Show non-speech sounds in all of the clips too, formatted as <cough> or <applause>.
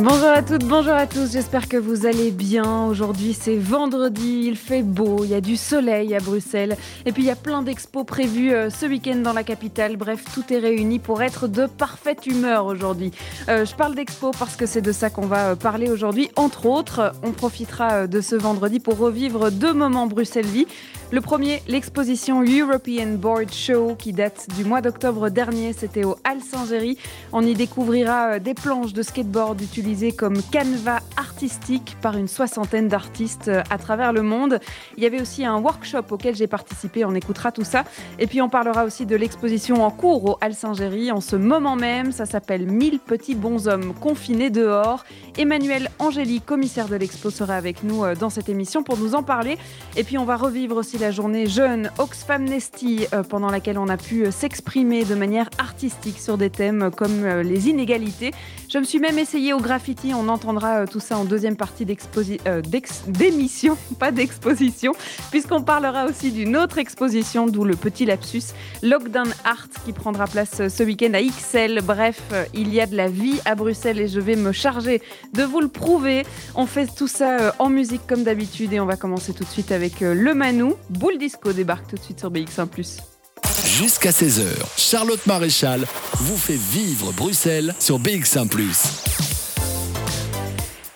Bonjour à toutes, bonjour à tous, j'espère que vous allez bien. Aujourd'hui c'est vendredi, il fait beau, il y a du soleil à Bruxelles et puis il y a plein d'expos prévus euh, ce week-end dans la capitale. Bref, tout est réuni pour être de parfaite humeur aujourd'hui. Euh, je parle d'expo parce que c'est de ça qu'on va euh, parler aujourd'hui. Entre autres, on profitera de ce vendredi pour revivre deux moments Bruxelles-Vie. Le premier, l'exposition European Board Show qui date du mois d'octobre dernier, c'était au Hall Saint-Géry. On y découvrira des planches de skateboard comme canevas artistique par une soixantaine d'artistes euh, à travers le monde. Il y avait aussi un workshop auquel j'ai participé, on écoutera tout ça. Et puis on parlera aussi de l'exposition en cours au Alcingéry en ce moment même. Ça s'appelle 1000 petits bonshommes confinés dehors. Emmanuel Angéli, commissaire de l'expo, sera avec nous euh, dans cette émission pour nous en parler. Et puis on va revivre aussi la journée jeune Oxfam Nesty euh, pendant laquelle on a pu s'exprimer de manière artistique sur des thèmes comme les inégalités. Je me suis même essayé au on entendra euh, tout ça en deuxième partie euh, d'émission, <laughs> pas d'exposition, puisqu'on parlera aussi d'une autre exposition, d'où le petit lapsus, Lockdown Art, qui prendra place euh, ce week-end à XL. Bref, il y a de la vie à Bruxelles et je vais me charger de vous le prouver. On fait tout ça en musique comme d'habitude et on va commencer tout de suite avec le Manou. Boule Disco débarque tout de suite sur BX1 ⁇ Jusqu'à 16h, Charlotte Maréchal vous fait vivre Bruxelles sur BX1 ⁇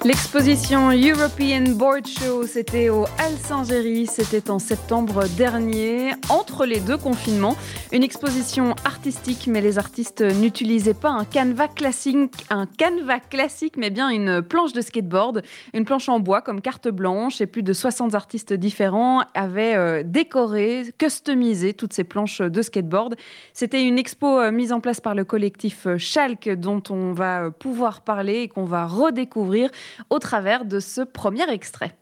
L'exposition European Board Show, c'était au Alcingéry, c'était en septembre dernier, entre les deux confinements. Une exposition artistique, mais les artistes n'utilisaient pas un canevas classique, un canevas classique, mais bien une planche de skateboard, une planche en bois comme carte blanche, et plus de 60 artistes différents avaient euh, décoré, customisé toutes ces planches de skateboard. C'était une expo euh, mise en place par le collectif Schalk, dont on va pouvoir parler et qu'on va redécouvrir au travers de ce premier extrait.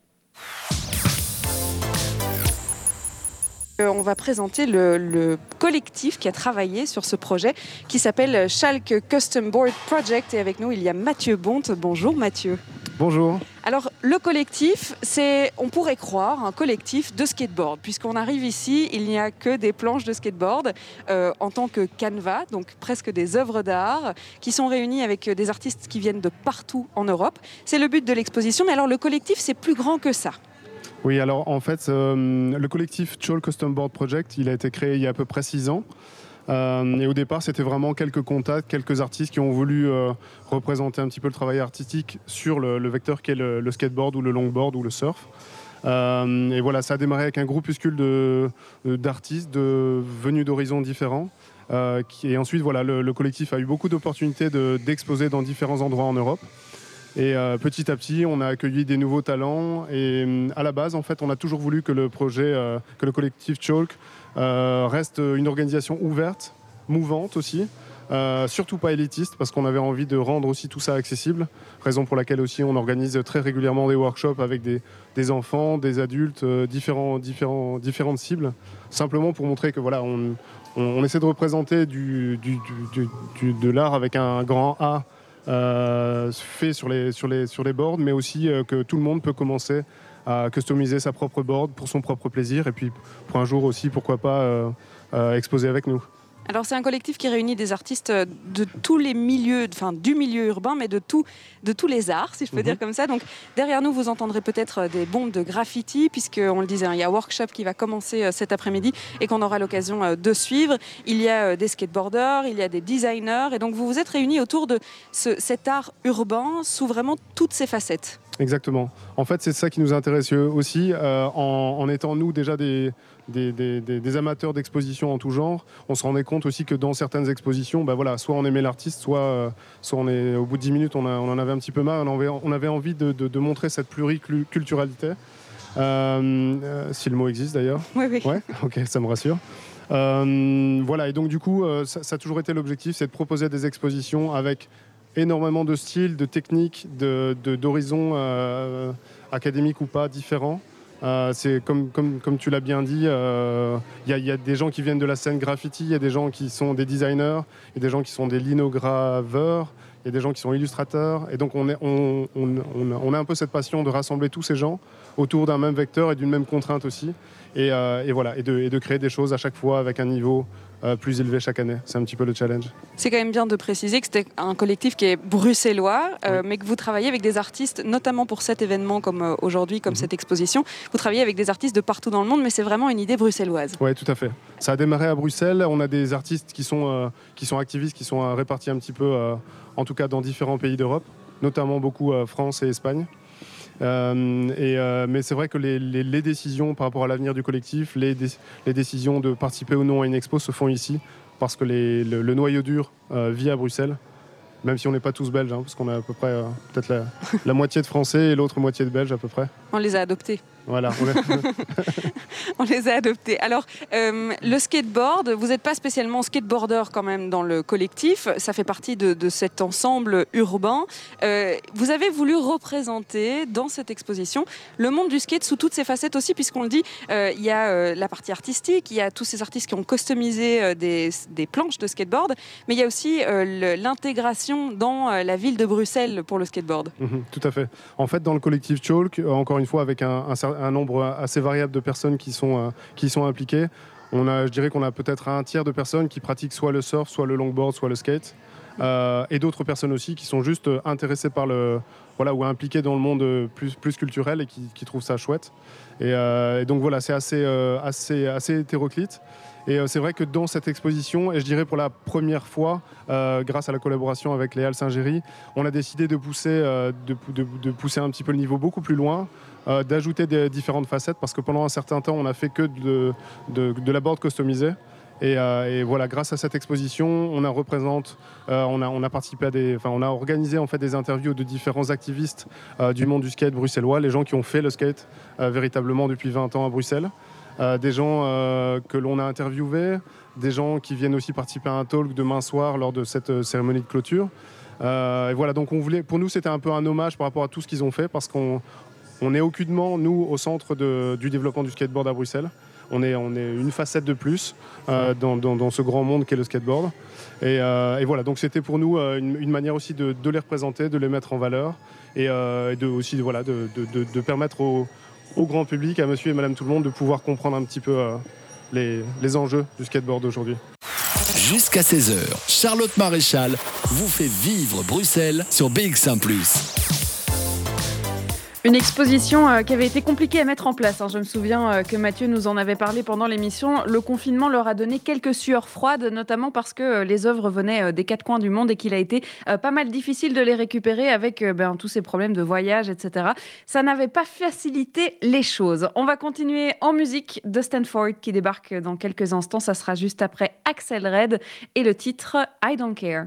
On va présenter le, collectif qui a travaillé sur ce projet qui s'appelle Schalke Custom Board Project. Et avec nous, il y a Mathieu Bonte. Bonjour Mathieu. Bonjour. Alors, le collectif, c'est, on pourrait croire, un collectif de skateboard. Puisqu'on arrive ici, il n'y a que des planches de skateboard euh, en tant que canevas, donc presque des œuvres d'art, qui sont réunies avec des artistes qui viennent de partout en Europe. C'est le but de l'exposition. Mais alors, le collectif, c'est plus grand que ça. Oui, alors en fait, euh, le collectif Chol Custom Board Project, il a été créé il y a à peu près six ans. Euh, et au départ, c'était vraiment quelques contacts, quelques artistes qui ont voulu euh, représenter un petit peu le travail artistique sur le, vecteur qu'est le, skateboard ou le longboard ou le surf. et voilà, ça a démarré avec un groupuscule d'artistes de, venus d'horizons différents. et ensuite, voilà, le, collectif a eu beaucoup d'opportunités d'exposer dans différents endroits en Europe. Et euh, petit à petit, on a accueilli des nouveaux talents. Et euh, à la base, en fait, on a toujours voulu que le projet, euh, que le collectif Chalk reste une organisation ouverte, mouvante aussi. surtout pas élitiste parce qu'on avait envie de rendre aussi tout ça accessible, raison pour laquelle aussi on organise très régulièrement des workshops avec des, enfants, des adultes, différents, différentes cibles, simplement pour montrer que voilà, on, essaie de représenter de l'art avec un grand A euh, fait sur les, sur, les, sur les boards, mais aussi euh, que tout le monde peut commencer à customiser sa propre board pour son propre plaisir et puis pour un jour aussi, pourquoi pas, euh, exposer avec nous. Alors c'est un collectif qui réunit des artistes de tous les milieux, enfin du milieu urbain, mais de, tout, de tous les arts, si je peux mhm. dire comme ça. Donc derrière nous, vous entendrez peut-être des bombes de graffiti, puisqu'on le disait, hein, il y a un workshop qui va commencer euh, cet après-midi et qu'on aura l'occasion euh, de suivre. Il y a euh, des skateboarders, il y a des designers, et donc vous vous êtes réunis autour de cet art urbain sous vraiment toutes ses facettes. Exactement. En fait, c'est ça qui nous intéresse aussi, en, étant nous déjà des, des, amateurs d'exposition en tout genre, on se rendait compte aussi que dans certaines expositions, bah voilà, soit on aimait l'artiste, soit, euh, soit on est, au bout de 10 minutes, on, en avait un petit peu mal. On avait, on avait envie de, montrer cette pluriculturalité. Euh, euh, si le mot existe d'ailleurs. Oui, oui. Ouais, ok, ça me rassure. voilà, et donc du coup, ça, a toujours été l'objectif, c'est de proposer des expositions avec énormément de styles, de techniques, d'horizons académiques ou pas différents c'est comme, comme, comme, tu l'as bien dit, il y, a des gens qui viennent de la scène graffiti, il y a des gens qui sont des designers, il y a des gens qui sont des linograveurs, il y a des gens qui sont illustrateurs. Et donc on, est, on, on, a un peu cette passion de rassembler tous ces gens autour d'un même vecteur et d'une même contrainte aussi. Et, et voilà, et de, et de, créer des choses à chaque fois avec un niveau euh, plus élevé chaque année. C'est un petit peu le challenge. C'est quand même bien de préciser que c'était un collectif qui est bruxellois, euh, mais que vous travaillez avec des artistes, notamment pour cet événement comme euh, aujourd'hui, comme mhm. cette exposition. Vous travaillez avec des artistes de partout dans le monde, mais c'est vraiment une idée bruxelloise. Oui, tout à fait. Ça a démarré à Bruxelles. On a des artistes qui sont, qui sont activistes, qui sont répartis un petit peu, en tout cas dans différents pays d'Europe, notamment beaucoup France et Espagne. Euh, euh, mais c'est vrai que les, décisions par rapport à l'avenir du collectif, les, décisions de participer ou non à une expo se font ici parce que le, noyau dur euh, vit à Bruxelles même si on n'est pas tous belges, hein, parce qu'on a à peu près peut-être la, la, moitié de Français et l'autre moitié de Belges à peu près. On les a adoptés. Voilà. <laughs> On les a adoptés. Alors, euh, le skateboard, vous n'êtes pas spécialement skateboarder quand même dans le collectif. Ça fait partie de, cet ensemble urbain. Euh, vous avez voulu représenter dans cette exposition le monde du skate sous toutes ses facettes aussi, puisqu'on le dit, euh, il y a la partie artistique, il y a tous ces artistes qui ont customisé des, des planches de skateboard, mais il y a aussi l'intégration dans la ville de Bruxelles pour le skateboard. Mhm, tout à fait. En fait, dans le collectif Chalk, encore une fois, avec un, un un nombre assez variable de personnes qui sont, euh, qui sont impliquées. On a, je dirais qu'on a peut-être un tiers de personnes qui pratiquent soit le surf, soit le longboard, soit le skate. Euh, et d'autres personnes aussi qui sont juste intéressées par le voilà ou impliquées dans le monde plus, plus culturel et qui, trouvent ça chouette et, euh, donc voilà c'est assez, assez assez hétéroclite et c'est vrai que dans cette exposition et je dirais pour la première fois grâce à la collaboration avec les Halles Saint-Géry on a décidé de pousser de, pousser un petit peu le niveau beaucoup plus loin euh, d'ajouter des différentes facettes parce que pendant un certain temps, on n'a fait que de, la board customisée. Euh, et, voilà, grâce à cette exposition, on a représente, euh, on, a, participé on a organisé en fait des interviews de différents activistes du monde du skate bruxellois, les gens qui ont fait le skate véritablement depuis 20 ans à Bruxelles, des gens que l'on a interviewés, des gens qui viennent aussi participer à un talk demain soir lors de cette cérémonie de clôture. et voilà, donc on voulait, pour nous, c'était un peu un hommage par rapport à tout ce qu'ils ont fait parce qu'on on est aucunement, nous, au centre du développement du skateboard à Bruxelles. On est, on est une facette de plus euh, dans, ce grand monde qu'est le skateboard. Et, euh, voilà, donc c'était pour nous euh, une, manière aussi de, les représenter, de les mettre en valeur et, de, aussi voilà, de, permettre au, grand public, à monsieur et madame tout le monde, de pouvoir comprendre un petit peu les, les enjeux du skateboard aujourd'hui. Jusqu'à 16h, Charlotte Maréchal vous fait vivre Bruxelles sur BX1 ⁇ une exposition euh, qui avait été compliquée à mettre en place. Hein. Je me souviens euh, que Mathieu nous en avait parlé pendant l'émission. Le confinement leur a donné quelques sueurs froides, notamment parce que euh, les œuvres venaient des quatre coins du monde et qu'il a été pas mal difficile de les récupérer avec ben, tous ces problèmes de voyage, etc. Ça n'avait pas facilité les choses. On va continuer en musique de Stanford qui débarque dans quelques instants. Ça sera juste après Axel Red et le titre I Don't Care.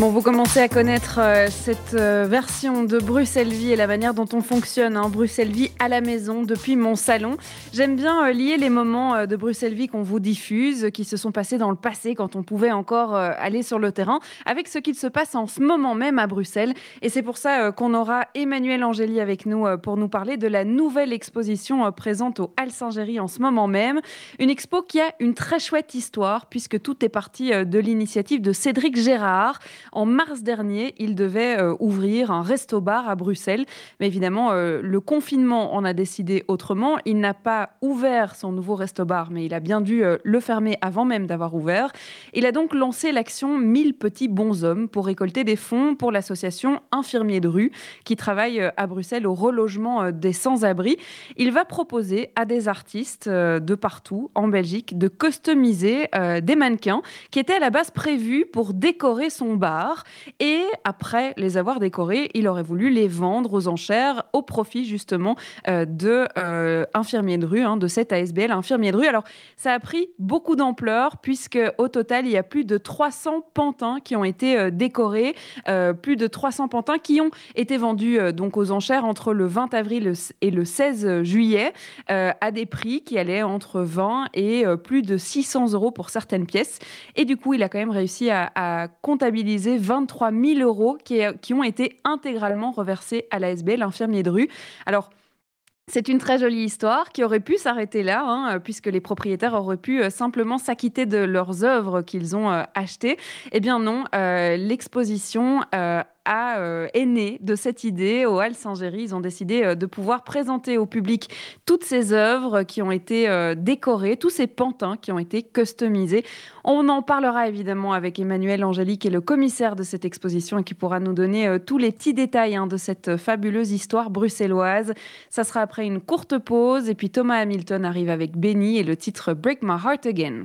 Bon, vous commencez à connaître euh, cette euh, version de Bruxelles Vie et la manière dont on fonctionne. Hein, Bruxelles Vie à la maison depuis mon salon. J'aime bien euh, lier les moments de Bruxelles Vie qu'on vous diffuse, qui se sont passés dans le passé quand on pouvait encore aller sur le terrain, avec ce qu'il se passe en ce moment même à Bruxelles. Et c'est pour ça qu'on aura Emmanuel Angéli avec nous pour nous parler de la nouvelle exposition présente au Hall Saint-Géry en ce moment même. Une expo qui a une très chouette histoire, puisque tout est parti de l'initiative de Cédric Gérard. En mars dernier, il devait euh, ouvrir un resto-bar à Bruxelles. Mais évidemment, euh, le confinement en a décidé autrement. Il n'a pas ouvert son nouveau resto-bar, mais il a bien dû euh, le fermer avant même d'avoir ouvert. Il a donc lancé l'action 1000 petits bonshommes pour récolter des fonds pour l'association Infirmiers de rue qui travaille à Bruxelles au relogement des sans-abri. Il va proposer à des artistes de partout en Belgique de customiser des mannequins qui étaient à la base prévus pour décorer son bar. Et après les avoir décorés, il aurait voulu les vendre aux enchères au profit justement euh, de euh, infirmiers de rue, hein, de cette ASBL infirmier de rue. Alors ça a pris beaucoup d'ampleur puisque au total il y a plus de 300 pantins qui ont été euh, décorés, plus de 300 pantins qui ont été vendus donc aux enchères entre le 20 avril et le 16 juillet à des prix qui allaient entre 20 et plus de 600 euros pour certaines pièces. Et du coup il a quand même réussi à comptabiliser des 23 000 euros qui, ont été intégralement reversés à l'ASB, l'infirmier de rue. Alors, c'est une très jolie histoire qui aurait pu s'arrêter là, hein, puisque les propriétaires auraient pu euh, simplement s'acquitter de leurs œuvres qu'ils ont euh, achetées. Eh bien non, euh, l'exposition a, euh, de cette idée au Hall Saint-Géry. Ils ont décidé euh, de pouvoir présenter au public toutes ces œuvres qui ont été euh, décorées, tous ces pantins qui ont été customisés. On en parlera évidemment avec Emmanuel Angélique, qui est le commissaire de cette exposition et qui pourra nous donner tous les petits détails hein, de cette fabuleuse histoire bruxelloise. Ça sera après une courte pause et puis Thomas Hamilton arrive avec Benny et le titre Break My Heart Again.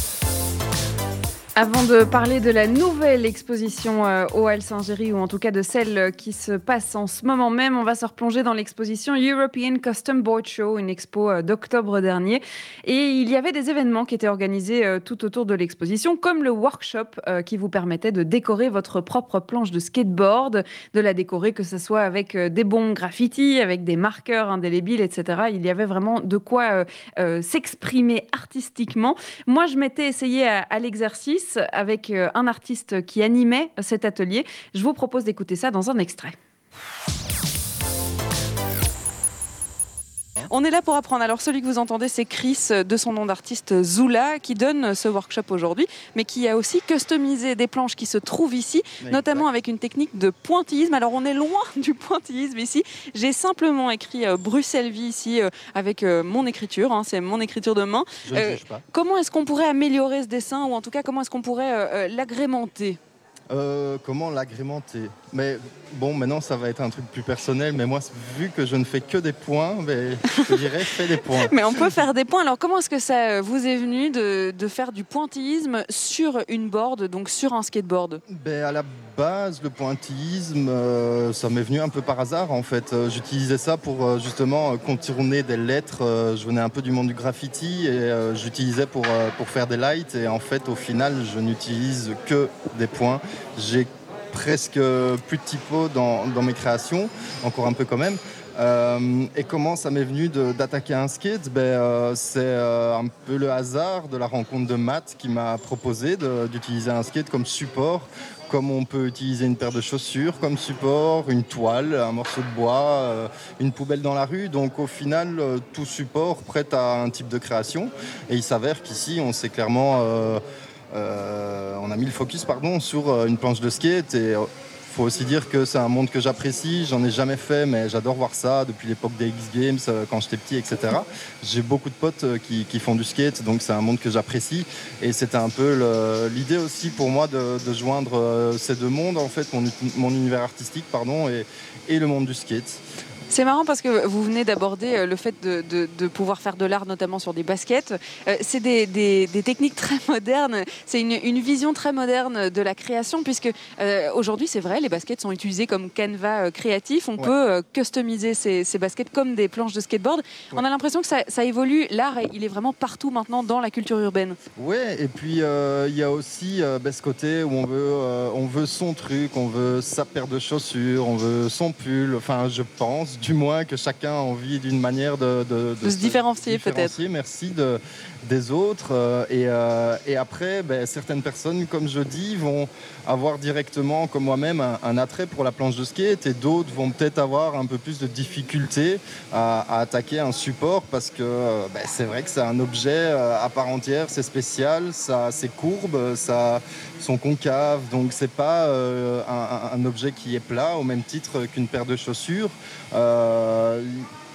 avant de parler de la nouvelle exposition euh, au Hall Saint-Géry, ou en tout cas de celle qui se passe en ce moment même, on va se replonger dans l'exposition European Custom Board Show, une expo euh, d'octobre dernier. Et il y avait des événements qui étaient organisés euh, tout autour de l'exposition, comme le workshop qui vous permettait de décorer votre propre planche de skateboard, de la décorer que ce soit avec des bons graffitis, avec des marqueurs indélébiles, etc. Il y avait vraiment de quoi s'exprimer artistiquement. Moi, je m'étais essayé à l'exercice avec euh, un artiste qui animait cet atelier. Je vous propose d'écouter ça dans un extrait. On est là pour apprendre. Alors celui que vous entendez, c'est Chris de son nom d'artiste Zula qui donne ce workshop aujourd'hui, mais qui a aussi customisé des planches qui se trouvent ici, notamment avec une technique de pointillisme. Alors on est loin <laughs> du pointillisme ici. J'ai simplement écrit euh, Bruxelles Vie ici euh, avec euh, mon écriture. Hein, c'est mon écriture de main. Comment est-ce qu'on pourrait améliorer ce dessin ou en tout cas comment est-ce qu'on pourrait l'agrémenter? Comment l'agrémenter? Mais bon, maintenant ça va être un truc plus personnel, mais moi, vu que je ne fais que des points, ben, je dirais fais des points. <laughs> mais on peut faire des points. Alors, comment est-ce que ça euh, vous est venu de, de, faire du pointillisme sur une board, donc sur un skateboard? Ben, À la base, le pointillisme, euh, ça m'est venu un peu par hasard en fait. Euh, j'utilisais ça pour justement contourner des lettres. je venais un peu du monde du graffiti et j'utilisais pour, pour faire des lights. Et en fait, au final, je n'utilise que des points. J'ai presque plus de typo dans, mes créations, encore un peu quand même. Euh, et comment ça m'est venu d'attaquer un skate ben, euh, C'est euh, un peu le hasard de la rencontre de Matt qui m'a proposé d'utiliser un skate comme support, comme on peut utiliser une paire de chaussures comme support, une toile, un morceau de bois, une poubelle dans la rue. Donc au final, tout support prête à un type de création. Et il s'avère qu'ici, on s'est clairement euh, on a mis le focus pardon, sur euh, une planche de skate et euh, faut aussi dire que c'est un monde que j'apprécie. J'en ai jamais fait, mais j'adore voir ça depuis l'époque des X Games, quand j'étais petit, etc. J'ai beaucoup de potes qui, font du skate, donc c'est un monde que j'apprécie. Et c'était un peu l'idée aussi pour moi de, joindre ces deux mondes, en fait, mon, univers artistique, pardon, et le monde du skate. C'est marrant parce que vous venez d'aborder euh, le fait de, pouvoir faire de l'art, notamment sur des baskets. Euh, c'est des, techniques très <laughs> modernes. C'est une, vision très moderne de la création, puisque euh, aujourd'hui, c'est vrai, les baskets sont utilisées comme canevas créatif. On peut customiser ces, baskets comme des planches de skateboard. On a l'impression que ça, évolue. L'art, il est vraiment partout maintenant dans la culture urbaine. Oui, et puis il y a aussi ben, ce côté où on veut, on veut son truc, on veut sa paire de chaussures, on veut son pull. Enfin, je pense du moins que chacun a envie d'une manière de, se, différencier, peut-être. Merci de, des autres. Euh, et, euh, et après, ben, certaines personnes, comme je dis, vont avoir directement, comme moi-même, un, attrait pour la planche de skate et d'autres vont peut-être avoir un peu plus de difficulté à, attaquer un support parce que ben, c'est vrai que c'est un objet euh, à part entière, c'est spécial, ça a ses courbes, ça son concave, donc c'est pas un, objet qui est plat au même titre qu'une paire de chaussures.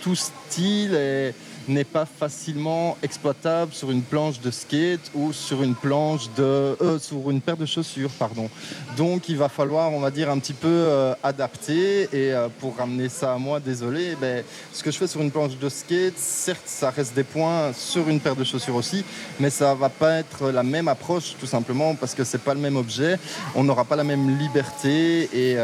Tout style est n'est pas facilement exploitable sur une planche de skate ou sur une planche de euh, sur une paire de chaussures pardon. Donc il va falloir on va dire un petit peu euh, adapter et euh, pour ramener ça à moi désolé ben, ce que je fais sur une planche de skate certes ça reste des points sur une paire de chaussures aussi mais ça va pas être la même approche tout simplement parce que c'est pas le même objet on n'aura pas la même liberté et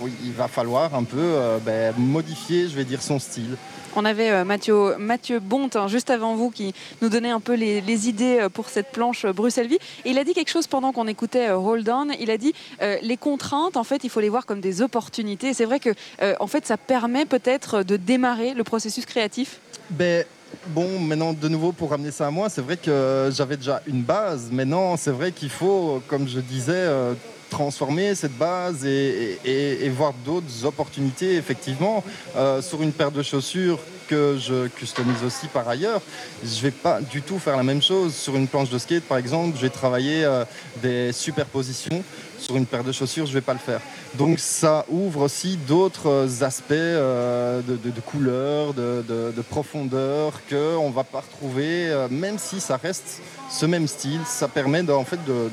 oui, il va falloir un peu ben, modifier je vais dire son style on avait euh, Mathieu, Mathieu hein, juste avant vous, qui nous donnait un peu les, idées euh, pour cette planche euh, Bruxelles-Vie. Il a dit quelque chose pendant qu'on écoutait Hold On. Il a dit les contraintes, en fait, il faut les voir comme des opportunités. C'est vrai que, en fait, ça permet peut-être de démarrer le processus créatif. Ben, bon, maintenant, de nouveau, pour ramener ça à moi, c'est vrai que j'avais déjà une base. Maintenant, c'est vrai qu'il faut, comme je disais, euh, transformer cette base et, voir d'autres opportunités, effectivement, euh, sur une paire de chaussures que je customise aussi par ailleurs. Je ne vais pas du tout faire la même chose sur une planche de skate, par exemple. Je vais travailler euh, des superpositions sur une paire de chaussures, je ne vais pas le faire. Donc ça ouvre aussi d'autres aspects euh, de, de, de, couleur, de profondeur qu'on ne va pas retrouver, même si ça reste ce même style. Ça permet en fait de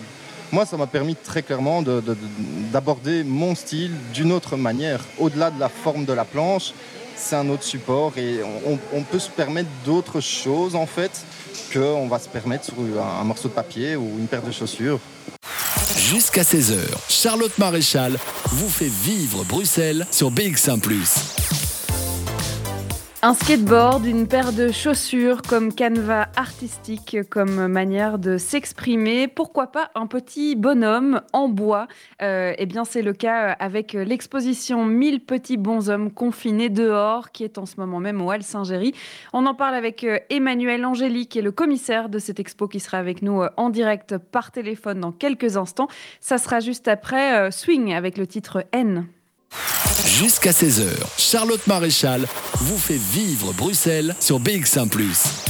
moi, ça m'a permis très clairement d'aborder mon style d'une autre manière. Au-delà de la forme de la planche, c'est un autre support et on, peut se permettre d'autres choses en fait qu'on va se permettre sur un, un morceau de papier ou une paire de chaussures. Jusqu'à 16h, Charlotte Maréchal vous fait vivre Bruxelles sur BX1 ⁇ un skateboard, une paire de chaussures comme canevas artistique, comme manière de s'exprimer. Pourquoi pas un petit bonhomme en bois? Euh, Eh bien, c'est le cas avec l'exposition 1000 petits bonshommes confinés dehors, qui est en ce moment même au Hall Saint-Géry. On en parle avec euh, Emmanuel Angéli, qui est le commissaire de cette expo, qui sera avec nous euh, en direct par téléphone dans quelques instants. Ça sera juste après Swing avec le titre N. Jusqu'à 16h, Charlotte Maréchal vous fait vivre Bruxelles sur BX1 ⁇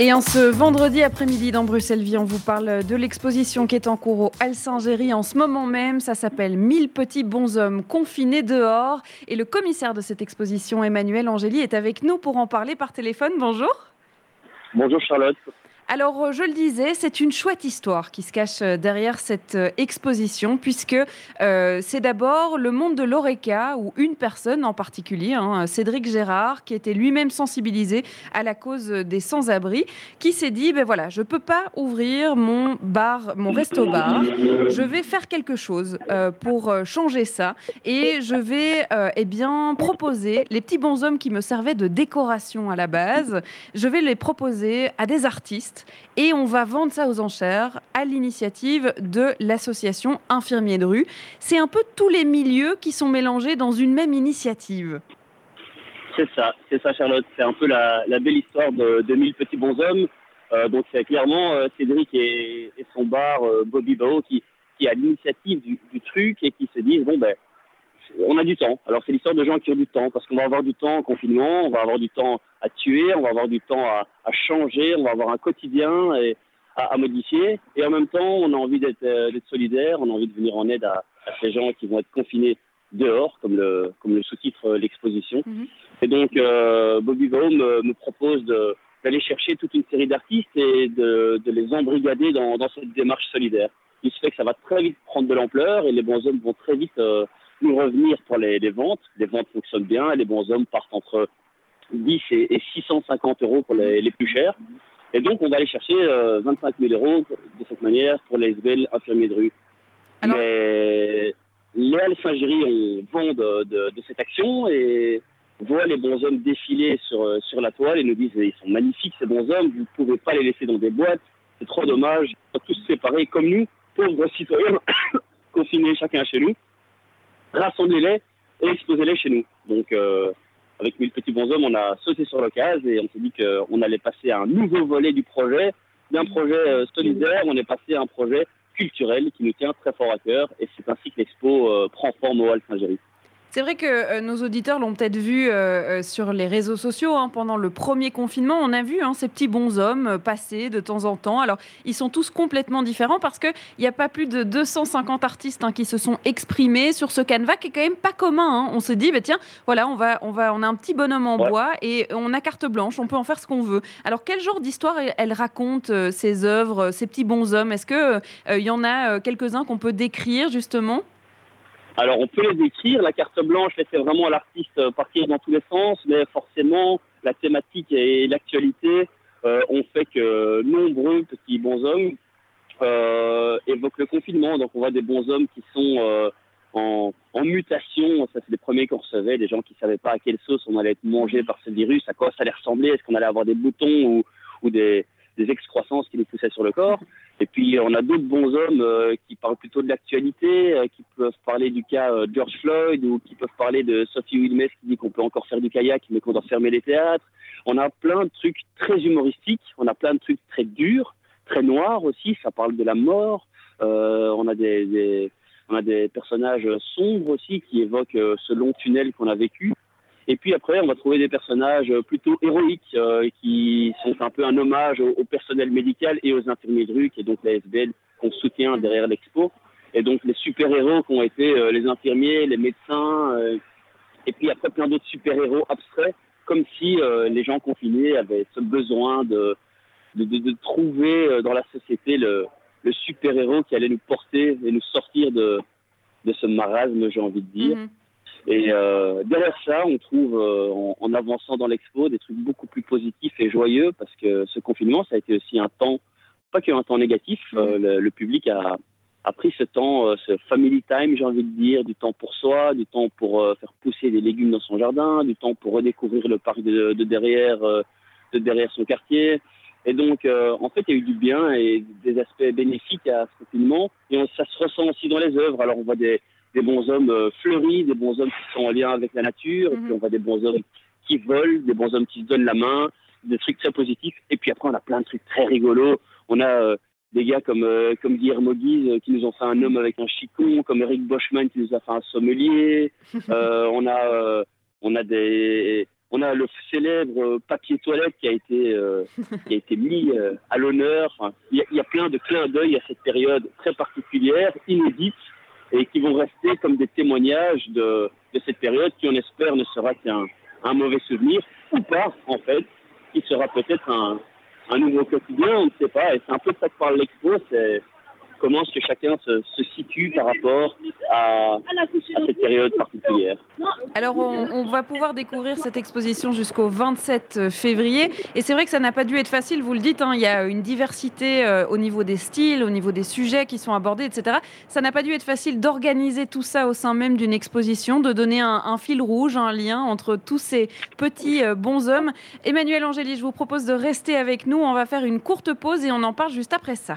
et en ce vendredi après-midi dans Bruxelles Vie, on vous parle de l'exposition qui est en cours au Alsingéry en ce moment même. Ça s'appelle 1000 petits bonshommes confinés dehors. Et le commissaire de cette exposition, Emmanuel Angéli, est avec nous pour en parler par téléphone. Bonjour. Bonjour Charlotte. Alors, euh, je le disais, c'est une chouette histoire qui se cache euh, derrière cette euh, exposition, puisque c'est d'abord le monde de l'ORECA, ou une personne en particulier, hein, Cédric Gérard, qui était lui-même sensibilisé à la cause des sans-abri, qui s'est dit, ben voilà, je ne peux pas ouvrir mon bar, mon resto-bar, je vais faire quelque chose pour changer ça, et je vais eh bien, proposer les petits bonshommes qui me servaient de décoration à la base, je vais les proposer à des artistes et on va vendre ça aux enchères à l'initiative de l'association Infirmiers de rue. C'est un peu tous les milieux qui sont mélangés dans une même initiative. C'est ça, c'est ça Charlotte. C'est un peu la, belle histoire de, de 1000 petits bonshommes. Euh, donc c'est clairement euh, Cédric et, son bar euh, Bobby Bao qui, qui a l'initiative du, du, truc et qui se disent bon ben on a du temps. Alors c'est l'histoire de gens qui ont du temps, parce qu'on va avoir du temps en confinement, on va avoir du temps à tuer, on va avoir du temps à, changer, on va avoir un quotidien et, à, modifier. Et en même temps, on a envie d'être euh, solidaire, on a envie de venir en aide à, ces gens qui vont être confinés dehors, comme le, comme le sous-titre euh, l'exposition. Mhm. Et donc, euh, Bobby Vaux me, propose d'aller chercher toute une série d'artistes et de, les embrigader dans, cette démarche solidaire. Il se fait que ça va très vite prendre de l'ampleur et les bons hommes vont très vite nous revenir pour les, ventes. Les ventes fonctionnent bien et les bons hommes partent entre 10 et, 650 euros pour les, plus chers. Et donc, on va aller chercher 25 euh, 000 euros de cette manière pour les belles infirmiers de rue. Mais Léal Saint-Géry ont vent de, de, cette action et voit les bons hommes défiler sur, sur la toile et nous disent ils sont magnifiques ces bons hommes, vous ne pouvez pas les laisser dans des boîtes, c'est trop dommage, ils sont tous séparés comme nous, pauvres citoyens, <coughs> confinés chacun chez nous rassemblez-les et exposez-les chez nous. Donc, euh, avec mille petits bonshommes, on a sauté sur l'occasion et on s'est dit qu'on allait passer à un nouveau volet du projet. D'un projet euh, solidaire, on est passé à un projet culturel qui nous tient très fort à cœur et c'est ainsi que l'expo euh, prend forme au Hall Saint-Géry. C'est vrai que euh, nos auditeurs l'ont peut-être vu euh, euh, sur les réseaux sociaux hein, pendant le premier confinement. On a vu hein, ces petits bonshommes passer de temps en temps. Alors, ils sont tous complètement différents parce qu'il n'y a pas plus de 250 artistes hein, qui se sont exprimés sur ce canevas qui est quand même pas commun. On se dit, bah, tiens, voilà, on, va, on, va, on a un petit bonhomme en bois et on a carte blanche, on peut en faire ce qu'on veut. Alors, quel genre d'histoire elle raconte ces œuvres, ces petits bonshommes Est-ce qu'il y en a quelques-uns qu'on peut décrire justement? Alors on peut les décrire, la carte blanche laissait vraiment l'artiste euh, partir dans tous les sens, mais forcément la thématique et l'actualité euh, ont fait que nombreux petits bonshommes euh, évoquent le confinement. Donc on voit des bonshommes qui sont euh, en, mutation, ça c'est les premiers qu'on recevait, des gens qui savaient pas à quelle sauce on allait être mangé par ce virus, à quoi ça allait ressembler, est-ce qu'on allait avoir des boutons ou, ou des, des excroissances qui nous poussaient sur le corps. <laughs> Et puis on a d'autres bons hommes qui parlent plutôt de l'actualité, qui peuvent parler du cas George Floyd ou qui peuvent parler de Sophie Wilmès qui dit qu'on peut encore faire du kayak mais qu'on doit fermer les théâtres. On a plein de trucs très humoristiques, on a plein de trucs très durs, très noirs aussi, ça parle de la mort. on a des, on a des personnages sombres aussi qui évoquent ce long tunnel qu'on a vécu. Et puis après, on va trouver des personnages plutôt héroïques euh, qui sont un peu un hommage au, personnel médical et aux infirmiers de rue, qui est donc la SBL qu'on soutient derrière l'expo. Et donc les super-héros qui ont été euh, les infirmiers, les médecins, euh, et puis après plein d'autres super-héros abstraits, comme si les gens confinés avaient ce besoin de, de, de, de trouver dans la société le, le super-héros qui allait nous porter et nous sortir de, de ce marasme, j'ai envie de dire. Mhm. Et euh, derrière ça, on trouve, euh, en, avançant dans l'expo, des trucs beaucoup plus positifs et joyeux, parce que ce confinement, ça a été aussi un temps, pas qu'un temps négatif, euh, mhm. le, public a, a, pris ce temps, ce family time, j'ai envie de dire, du temps pour soi, du temps pour faire pousser des légumes dans son jardin, du temps pour redécouvrir le parc de, de derrière, de derrière son quartier. Et donc, en fait, il y a eu du bien et des aspects bénéfiques à ce confinement. Et ça se ressent aussi dans les œuvres. Alors, on voit des, des bons hommes euh, fleuris, des bons hommes qui sont en lien avec la nature, et puis mhm. on voit des bons hommes qui volent, des bons hommes qui se donnent la main, des trucs très positifs. Et puis après, on a plein de trucs très rigolos. On a euh, des gars comme, euh, comme Guillermo Guise qui nous ont fait un homme avec un chicon, comme Eric Boschman qui nous a fait un sommelier. <laughs> on a, on a des, on a le célèbre papier toilette qui a été, qui a été mis à l'honneur. Il y, y, a plein de clins d'œil à cette période très particulière, inédite, et qui vont rester comme des témoignages de, de cette période qui, on espère, ne sera qu'un un mauvais souvenir, ou pas, en fait, qui sera peut-être un, un nouveau quotidien, on ne sait pas. Et c'est un peu ça que parle l'expo, c'est comment est-ce que chacun se, situe par rapport à, cette période particulière. Alors, on, va pouvoir découvrir cette exposition jusqu'au 27 février. Et c'est vrai que ça n'a pas dû être facile, vous le dites, hein, il y a une diversité euh, au niveau des styles, au niveau des sujets qui sont abordés, etc. Ça n'a pas dû être facile d'organiser tout ça au sein même d'une exposition, de donner un, fil rouge, un lien entre tous ces petits euh, bons hommes. Emmanuel Angéli, je vous propose de rester avec nous. On va faire une courte pause et on en parle juste après ça.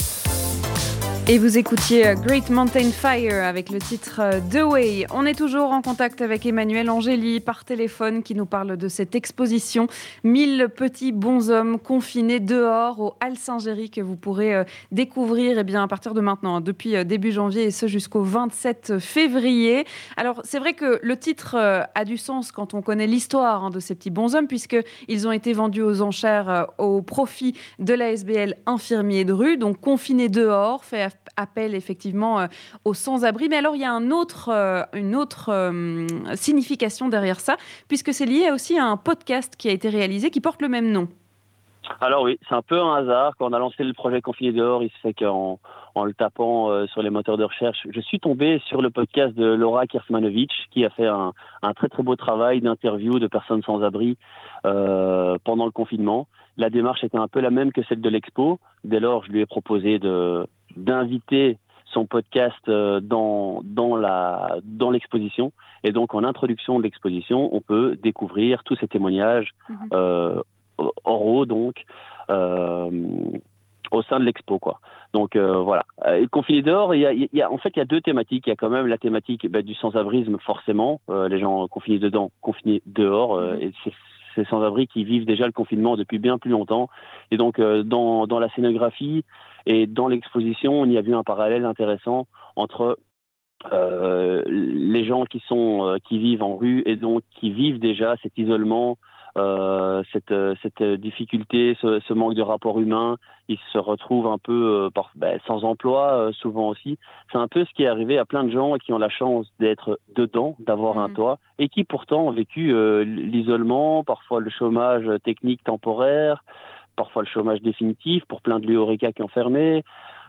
et vous écoutiez euh, Great Mountain Fire avec le titre euh, The Way. On est toujours en contact avec Emmanuel Angéli par téléphone qui nous parle de cette exposition 1000 petits bons hommes confinés dehors au Hall Saint-Géry que vous pourrez euh, découvrir eh bien, à partir de maintenant, hein, depuis début janvier et ce jusqu'au 27 février. Alors c'est vrai que le titre a du sens quand on connaît l'histoire hein, de ces petits bons hommes puisqu'ils ont été vendus aux enchères au profit de la SBL infirmier de rue, donc confinés dehors, fait appelle effectivement euh, aux sans-abri. Mais alors, il y a euh, une autre euh, signification derrière ça, puisque c'est lié aussi à un podcast qui a été réalisé qui porte le même nom. Alors oui, c'est un peu un hasard. Quand on a lancé le projet Confiné dehors, il se fait qu'en en le tapant sur les moteurs de recherche, je suis tombé sur le podcast de Laura Kirsmanovic, qui a fait un, un très très beau travail d'interview de personnes sans abri pendant le confinement. La démarche était un peu la même que celle de l'expo. Dès lors, je lui ai proposé de, d'inviter son podcast euh, dans, dans, la, dans l'exposition. Et donc, en introduction de l'exposition, on peut découvrir tous ces témoignages mhm. euh, oraux, donc, euh, au sein de l'expo, quoi. Donc voilà. Et confiné dehors, il y, a, il y a, en fait, il y a deux thématiques. Il y a quand même la thématique bah, du sans-abrisme, forcément. les gens confinés dedans, confinés dehors. Mhm. et ces sans-abri qui vivent déjà le confinement depuis bien plus longtemps. Et donc, dans, dans la scénographie, et dans l'exposition, on y a vu un parallèle intéressant entre euh, les gens qui sont euh, qui vivent en rue et donc qui vivent déjà cet isolement, euh, cette, cette difficulté, ce, manque de rapport humain, ils se retrouvent un peu ben, sans emploi souvent aussi. C'est un peu ce qui est arrivé à plein de gens qui ont la chance d'être dedans, d'avoir un mmh. toit, et qui pourtant ont vécu l'isolement, parfois le chômage technique temporaire, parfois le chômage définitif pour plein de lieux qui ont fermé.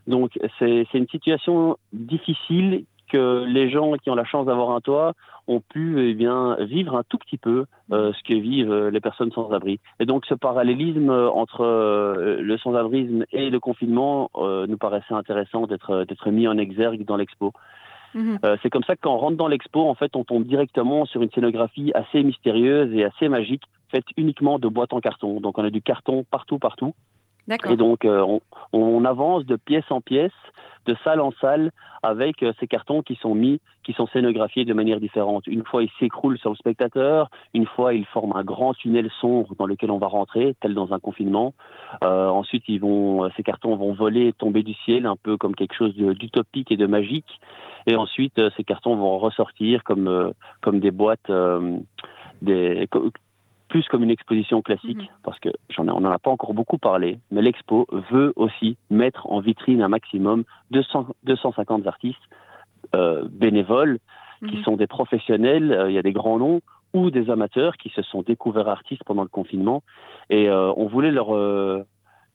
Donc c'est une situation difficile que les gens qui ont la chance d'avoir un toit ont pu eh bien vivre un tout petit peu euh, ce que vivent les personnes sans abri. Et donc ce parallélisme entre euh, le sans-abrisme et le confinement euh, nous paraissait intéressant d'être mis en exergue dans l'expo. Mhm. Euh, c'est comme ça que quand on rentre dans l'expo, en fait, on tombe directement sur une scénographie assez mystérieuse et assez magique, faite uniquement de boîtes en carton. Donc on a du carton partout, partout. Et donc, euh, on, avance de pièce en pièce, de salle en salle, avec euh, ces cartons qui sont mis, qui sont scénographiés de manière différente. Une fois, ils s'écroulent sur le spectateur. Une fois, ils forment un grand tunnel sombre dans lequel on va rentrer, tel dans un confinement. Euh, ensuite, ces cartons vont voler tomber du ciel, un peu comme quelque chose d'utopique et de magique. Et ensuite, ces cartons vont ressortir comme, comme des boîtes, des, plus comme une exposition classique, mhm. parce que j'en on n'en a pas encore beaucoup parlé, mais l'expo veut aussi mettre en vitrine un maximum 200, 250 artistes euh, bénévoles, qui mhm. sont des professionnels, euh, il y a des grands noms, ou des amateurs qui se sont découverts artistes pendant le confinement. Et euh, on voulait leur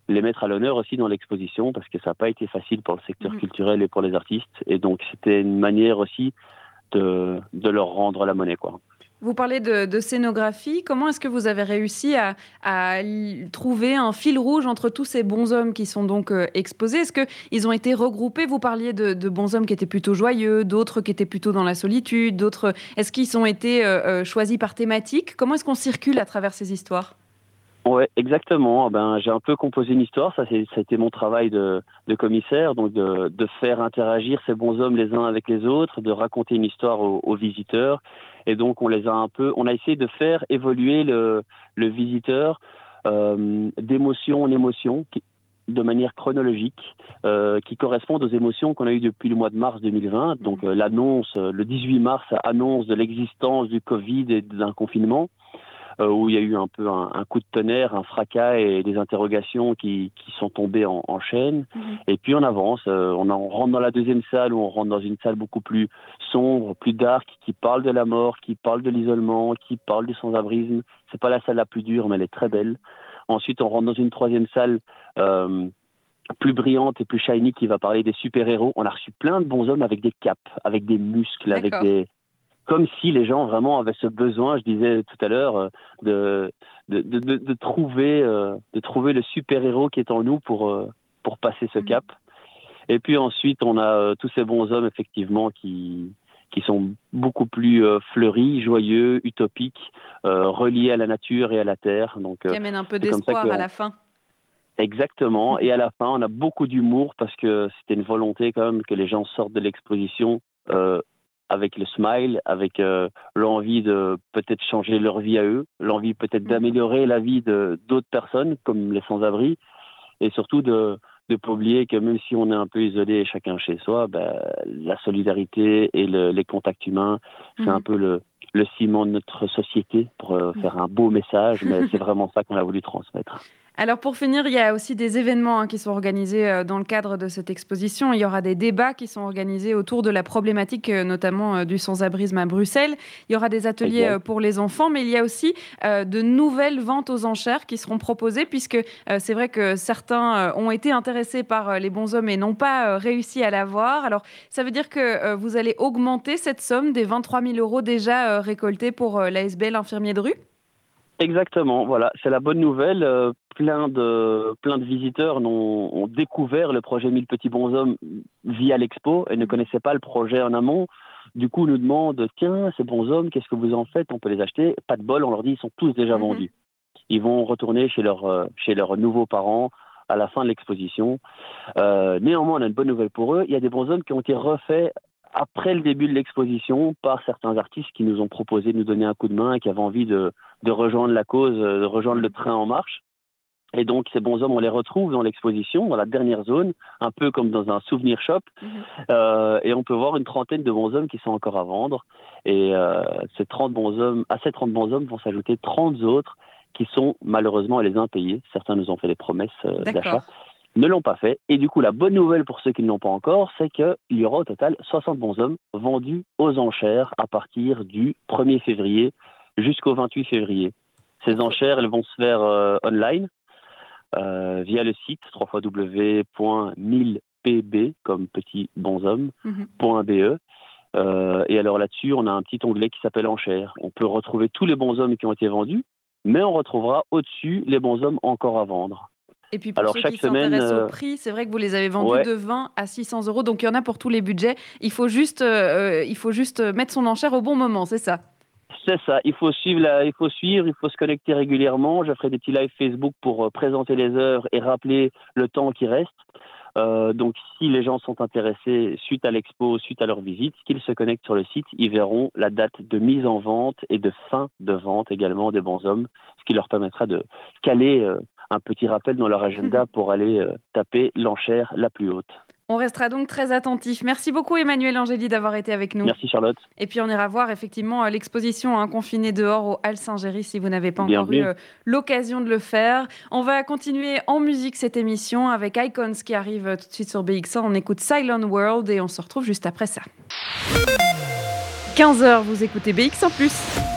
les mettre à l'honneur aussi dans l'exposition, parce que ça n'a pas été facile pour le secteur mhm. culturel et pour les artistes. Et donc c'était une manière aussi de, de leur rendre la monnaie. quoi. Vous parlez de, scénographie. Comment est-ce que vous avez réussi à, trouver un fil rouge entre tous ces bons hommes qui sont donc euh, exposés? Est-ce qu'ils ont été regroupés? Vous parliez de, de, bons hommes qui étaient plutôt joyeux, d'autres qui étaient plutôt dans la solitude, d'autres. Est-ce qu'ils ont été euh, euh, choisis par thématique? Comment est-ce qu'on circule à travers ces histoires? Ouais, exactement. Ben, j'ai un peu composé une histoire. Ça, ça a été mon travail de, commissaire, donc de, faire interagir ces bons hommes les uns avec les autres, de raconter une histoire aux, visiteurs. Et donc, on les a un peu, on a essayé de faire évoluer le, visiteur euh, d'émotion en émotion, de manière chronologique, euh, qui correspondent aux émotions qu'on a eues depuis le mois de mars 2020. Donc, euh, l'annonce, le 18 mars, annonce de l'existence du Covid et d'un confinement. Euh, où il y a eu un peu un, coup de tonnerre, un fracas et des interrogations qui, qui sont tombées en, en chaîne. Mhm. Et puis on avance, euh, on, on, rentre dans la deuxième salle où on rentre dans une salle beaucoup plus sombre, plus dark, qui parle de la mort, qui parle de l'isolement, qui parle du sans-abrisme. C'est pas la salle la plus dure, mais elle est très belle. Ensuite, on rentre dans une troisième salle. Euh, plus brillante et plus shiny qui va parler des super-héros. On a reçu plein de bons hommes avec des capes, avec des muscles, avec des, comme si les gens vraiment avaient ce besoin, je disais tout à l'heure, euh, de, de, de, de, trouver, euh, de trouver le super-héros qui est en nous pour, euh, pour passer ce mhm. cap. Et puis ensuite, on a tous ces bons hommes, effectivement, qui, qui sont beaucoup plus fleuris, joyeux, utopiques, reliés à la nature et à la terre. Donc, qui amènent un peu d'espoir à la fin. Exactement. <laughs> Et à la fin, on a beaucoup d'humour parce que c'était une volonté quand même que les gens sortent de l'exposition avec le smile, avec euh, l'envie de peut-être changer leur vie à eux, l'envie peut-être mhm. d'améliorer la vie de d'autres personnes comme les sans-abri, et surtout de ne pas oublier que même si on est un peu isolé chacun chez soi, ben, la solidarité et le, les contacts humains, c'est un mhm. peu le, le ciment de notre société pour euh, mhm. faire un beau message, mais c'est vraiment ça qu'on a voulu transmettre. Alors pour finir, il y a aussi des événements hein, qui sont organisés euh, dans le cadre de cette exposition. Il y aura des débats qui sont organisés autour de la problématique euh, notamment euh, du sans-abrisme à Bruxelles. Il y aura des ateliers pour les enfants, mais il y a aussi de nouvelles ventes aux enchères qui seront proposées puisque c'est vrai que certains ont été intéressés par les bons hommes et n'ont pas réussi à l'avoir. Alors ça veut dire que vous allez augmenter cette somme des 23 000 euros déjà récoltés pour l'ASBL infirmier de rue? Exactement, voilà, c'est la bonne nouvelle. Euh, plein de plein de visiteurs ont, découvert le projet 1000 petits bonshommes via l'expo et ne connaissaient pas le projet en amont. Du coup, nous demandent tiens, ces bonshommes, qu'est-ce que vous en faites? On peut les acheter Pas de bol, on leur dit ils sont tous déjà mmh vendus. Ils vont retourner chez leurs euh, chez leurs nouveaux parents à la fin de l'exposition. Euh, néanmoins, on a une bonne nouvelle pour eux. Il y a des bonshommes qui ont été refaits après le début de l'exposition par certains artistes qui nous ont proposé de nous donner un coup de main et qui avaient envie de, de rejoindre la cause, de rejoindre le train en marche. Et donc ces bons hommes, on les retrouve dans l'exposition, dans la dernière zone, un peu comme dans un souvenir shop. Mhm. Euh, et on peut voir une trentaine de bons hommes qui sont encore à vendre. Et euh, ces 30 bons hommes, à ces 30 bons hommes vont s'ajouter 30 autres qui sont malheureusement les impayés. Certains nous ont fait des promesses euh, d'achat ne l'ont pas fait. Et du coup, la bonne nouvelle pour ceux qui ne l'ont pas encore, c'est qu'il y aura au total 60 bons hommes vendus aux enchères à partir du 1er février jusqu'au 28 février. Ces enchères, elles vont se faire euh, online euh, via le site www.1000pb comme petit bonhomme.be. Mhm. Euh, et alors là-dessus, on a un petit onglet qui s'appelle enchères. On peut retrouver tous les bons hommes qui ont été vendus, mais on retrouvera au-dessus les bons hommes encore à vendre. Et puis pour Alors, ceux chaque qui s'intéressent au prix, c'est vrai que vous les avez vendus de 20 à 600 euros, donc il y en a pour tous les budgets. Il faut juste, il faut juste mettre son enchère au bon moment, c'est ça? C'est ça. Il faut suivre, il faut suivre, il faut se connecter régulièrement. Je ferai des petits lives Facebook pour euh, présenter les heures et rappeler le temps qui reste. Euh, donc, si les gens sont intéressés suite à l'expo, suite à leur visite, qu'ils se connectent sur le site, ils verront la date de mise en vente et de fin de vente également des bons hommes, ce qui leur permettra de caler euh, un petit rappel dans leur agenda <laughs> pour aller taper l'enchère la plus haute. On restera donc très attentif. Merci beaucoup Emmanuel Angéli d'avoir été avec nous. Merci Charlotte. Et puis on ira voir effectivement euh, l'exposition hein, confinée dehors au Hall Saint-Géry si vous n'avez pas encore eu euh, l'occasion de le faire. On va continuer en musique cette émission avec Icons qui arrive euh, tout de suite sur BX1. On écoute Silent World et on se retrouve juste après ça. 15h, vous écoutez BX en plus.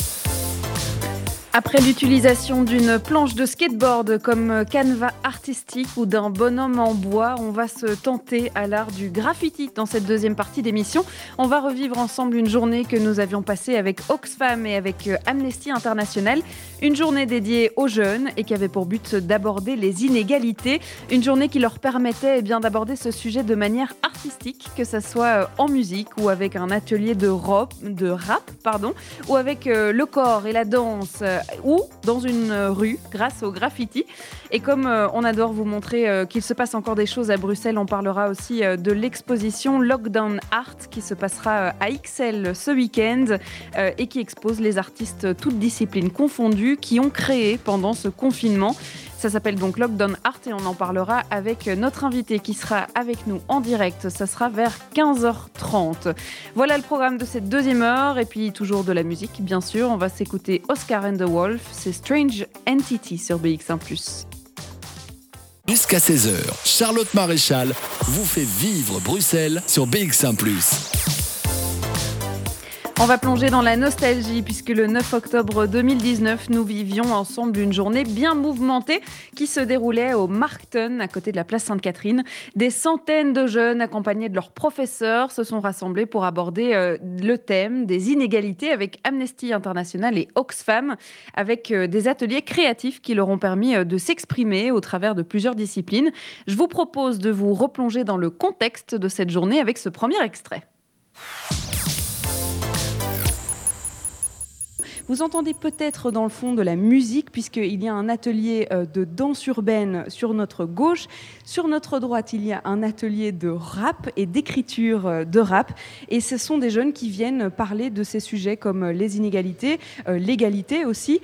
après l'utilisation d'une planche de skateboard comme canevas artistique ou d'un bonhomme en bois, on va se tenter à l'art du graffiti dans cette deuxième partie d'émission. On va revivre ensemble une journée que nous avions passée avec Oxfam et avec euh, Amnesty International. Une journée dédiée aux jeunes et qui avait pour but d'aborder les inégalités. Une journée qui leur permettait eh d'aborder ce sujet de manière artistique, que ce soit euh, en musique ou avec un atelier de rap, de rap pardon, ou avec euh, le corps et la danse ou dans une rue grâce au graffiti. Et comme euh, on adore vous montrer euh, qu'il se passe encore des choses à Bruxelles, on parlera aussi euh, de l'exposition Lockdown Art qui se passera à XL ce week-end et qui expose les artistes toutes disciplines confondues qui ont créé pendant ce confinement. Ça s'appelle donc Lockdown Art et on en parlera avec notre invité qui sera avec nous en direct. Ça sera vers 15h30. Voilà le programme de cette deuxième heure et puis toujours de la musique, bien sûr. On va s'écouter Oscar and the Wolf. C'est Strange Entity sur BX1 Jusqu'à 16h, Charlotte Maréchal vous fait vivre Bruxelles sur BX1 ⁇ on va plonger dans la nostalgie puisque le 9 octobre 2019, nous vivions ensemble une journée bien mouvementée qui se déroulait au Markton, à côté de la place Sainte-Catherine. Des centaines de jeunes accompagnés de leurs professeurs se sont rassemblés pour aborder euh, le thème des inégalités avec Amnesty International et Oxfam, avec euh, des ateliers créatifs qui leur ont permis euh, de s'exprimer au travers de plusieurs disciplines. Je vous propose de vous replonger dans le contexte de cette journée avec ce premier extrait. Vous entendez peut-être dans le fond de la musique, puisqu'il y a un atelier euh, de danse urbaine sur notre gauche. Sur notre droite, il y a un atelier de rap et d'écriture euh, de rap. Et ce sont des jeunes qui viennent parler de ces sujets comme les inégalités, euh, l'égalité aussi,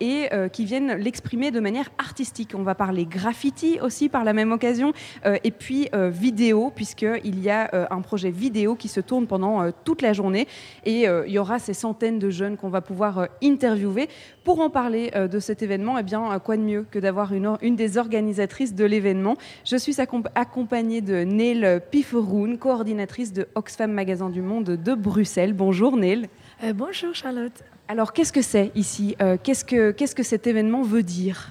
et qui viennent l'exprimer de manière artistique. On va parler graffiti aussi par la même occasion, et puis vidéo, puisqu'il y a un projet vidéo qui se tourne pendant toute la journée. Et il y aura ces centaines de jeunes qu'on va pouvoir euh, interviewé. Pour en parler euh, de cet événement, eh bien, quoi de mieux que d'avoir une, une des organisatrices de l'événement Je suis accompagnée de Neil Pifferoun, coordinatrice de Oxfam Magasin du Monde de Bruxelles. Bonjour Neil. Euh, bonjour Charlotte. Alors qu'est-ce que c'est ici? Qu'est-ce, que, qu'est-ce que cet événement veut dire?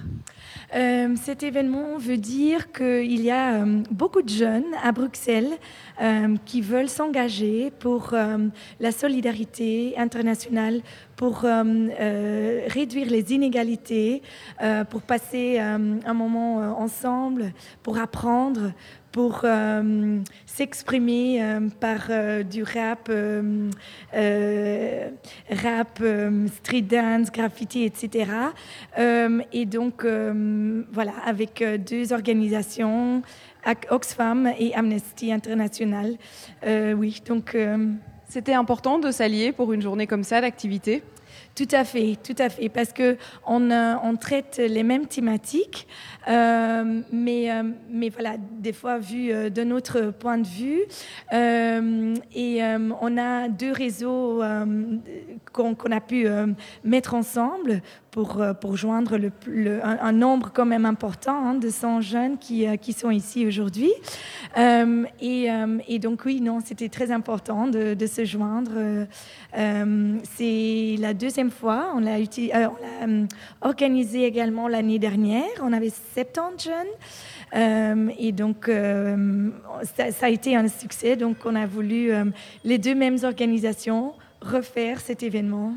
Euh, cet événement veut dire qu'il y a euh, beaucoup de jeunes à Bruxelles euh, qui veulent s'engager pour la solidarité internationale, pour réduire les inégalités, pour passer un moment ensemble, pour apprendre, pour euh, s'exprimer euh, par euh, du rap, rap, street dance, graffiti, etc. et donc, voilà, avec deux organisations, Oxfam et Amnesty International. oui, donc. C'était important de s'allier pour une journée comme ça d'activité? Tout à fait, tout à fait, parce que on, on traite les mêmes thématiques, euh, mais, euh, mais voilà, des fois vu euh, de notre point de vue. et on a deux réseaux qu'on a pu mettre ensemble pour, pour joindre un, nombre quand même important hein, de 100 jeunes qui, qui sont ici aujourd'hui. Et, et, donc oui, non, c'était très important de, de se joindre. C'est la deuxième fois. On l'a organisé également l'année dernière. On avait 70 jeunes. et donc, ça, a été un succès. Donc, on a voulu, les deux mêmes organisations, refaire cet événement.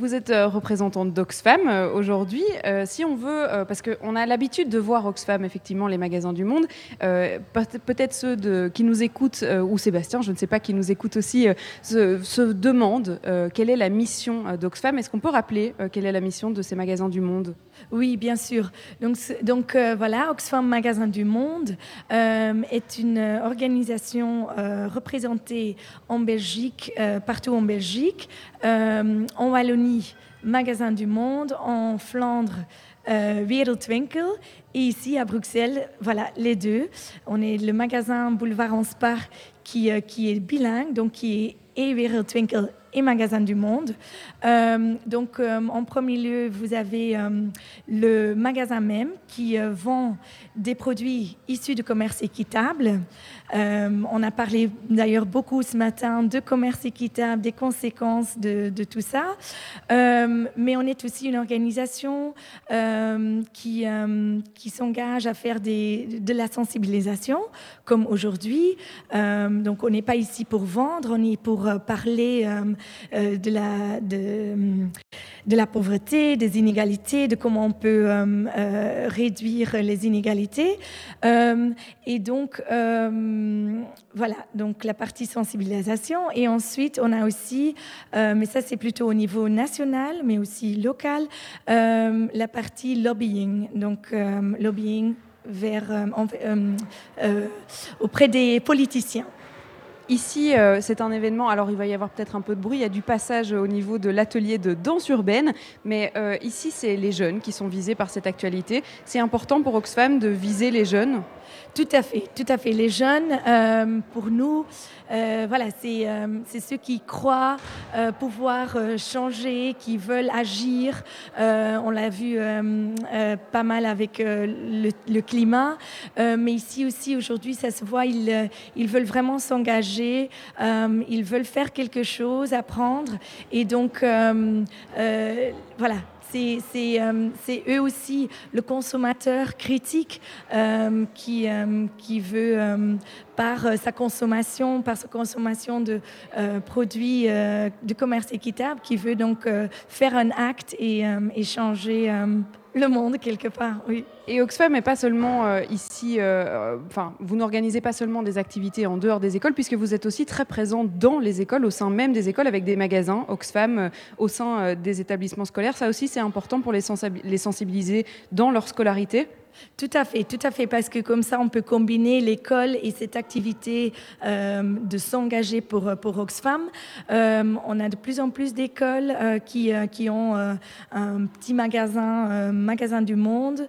Vous êtes euh, représentante d'Oxfam euh, aujourd'hui. Euh, si on veut, parce qu'on a l'habitude de voir Oxfam, effectivement, les magasins du monde, peut-être ceux qui nous écoutent, ou Sébastien, je ne sais pas, qui nous écoute aussi, se, se, demandent quelle est la mission d'Oxfam. Est-ce qu'on peut rappeler quelle est la mission de ces magasins du monde? Oui, bien sûr. Donc, donc voilà, Oxfam Magasins du Monde est une organisation représentée en Belgique, partout en Belgique, en Wallonie Magasin du Monde, en Flandre, euh, Wereldwinkel, et ici à Bruxelles, voilà, les deux. On est le magasin Boulevard Anspar qui, euh, qui est bilingue, donc qui est et Wereldwinkel et Magasin du Monde. Euh, donc, euh, en premier lieu, vous avez le magasin même qui vend des produits issus du commerce équitable. Euh, on a parlé d'ailleurs beaucoup ce matin de commerce équitable, des conséquences de, tout ça. Euh, mais on est aussi une organisation euh, qui, qui s'engage à faire des, de la sensibilisation, comme aujourd'hui. donc on n'est pas ici pour vendre, on est pour parler de, la, de, de la pauvreté, des inégalités, de comment on peut réduire les inégalités. et donc, euh, voilà, donc la partie sensibilisation. Et ensuite, on a aussi, euh, mais ça c'est plutôt au niveau national, mais aussi local, euh, la partie lobbying. Donc, lobbying vers, auprès des politiciens. Ici, c'est un événement, alors il va y avoir peut-être un peu de bruit, il y a du passage au niveau de l'atelier de danse urbaine, mais ici, c'est les jeunes qui sont visés par cette actualité. C'est important pour Oxfam de viser les jeunes? Tout à fait, tout à fait. Les jeunes, euh, pour nous, euh, voilà, euh, c'est ceux qui croient pouvoir changer, qui veulent agir. on l'a vu pas mal avec le, climat, mais ici aussi, aujourd'hui, ça se voit, ils, ils veulent vraiment s'engager, ils veulent faire quelque chose, apprendre. Et donc, voilà, c'est eux aussi le consommateur critique euh, qui, euh, qui veut par sa consommation, par sa consommation de produits de commerce équitable, qui veut donc faire un acte et, et changer le monde quelque part, oui. Et Oxfam n'est pas seulement euh, ici, euh, enfin, vous n'organisez pas seulement des activités en dehors des écoles, puisque vous êtes aussi très présent dans les écoles, au sein même des écoles, avec des magasins Oxfam euh, au sein des établissements scolaires. Ça aussi, c'est important pour les, sensibiliser dans leur scolarité. Tout à fait, tout à fait, parce que comme ça, on peut combiner l'école et cette activité euh, de s'engager pour, Oxfam. Euh, on a de plus en plus d'écoles euh, qui, qui ont un petit magasin, magasin du monde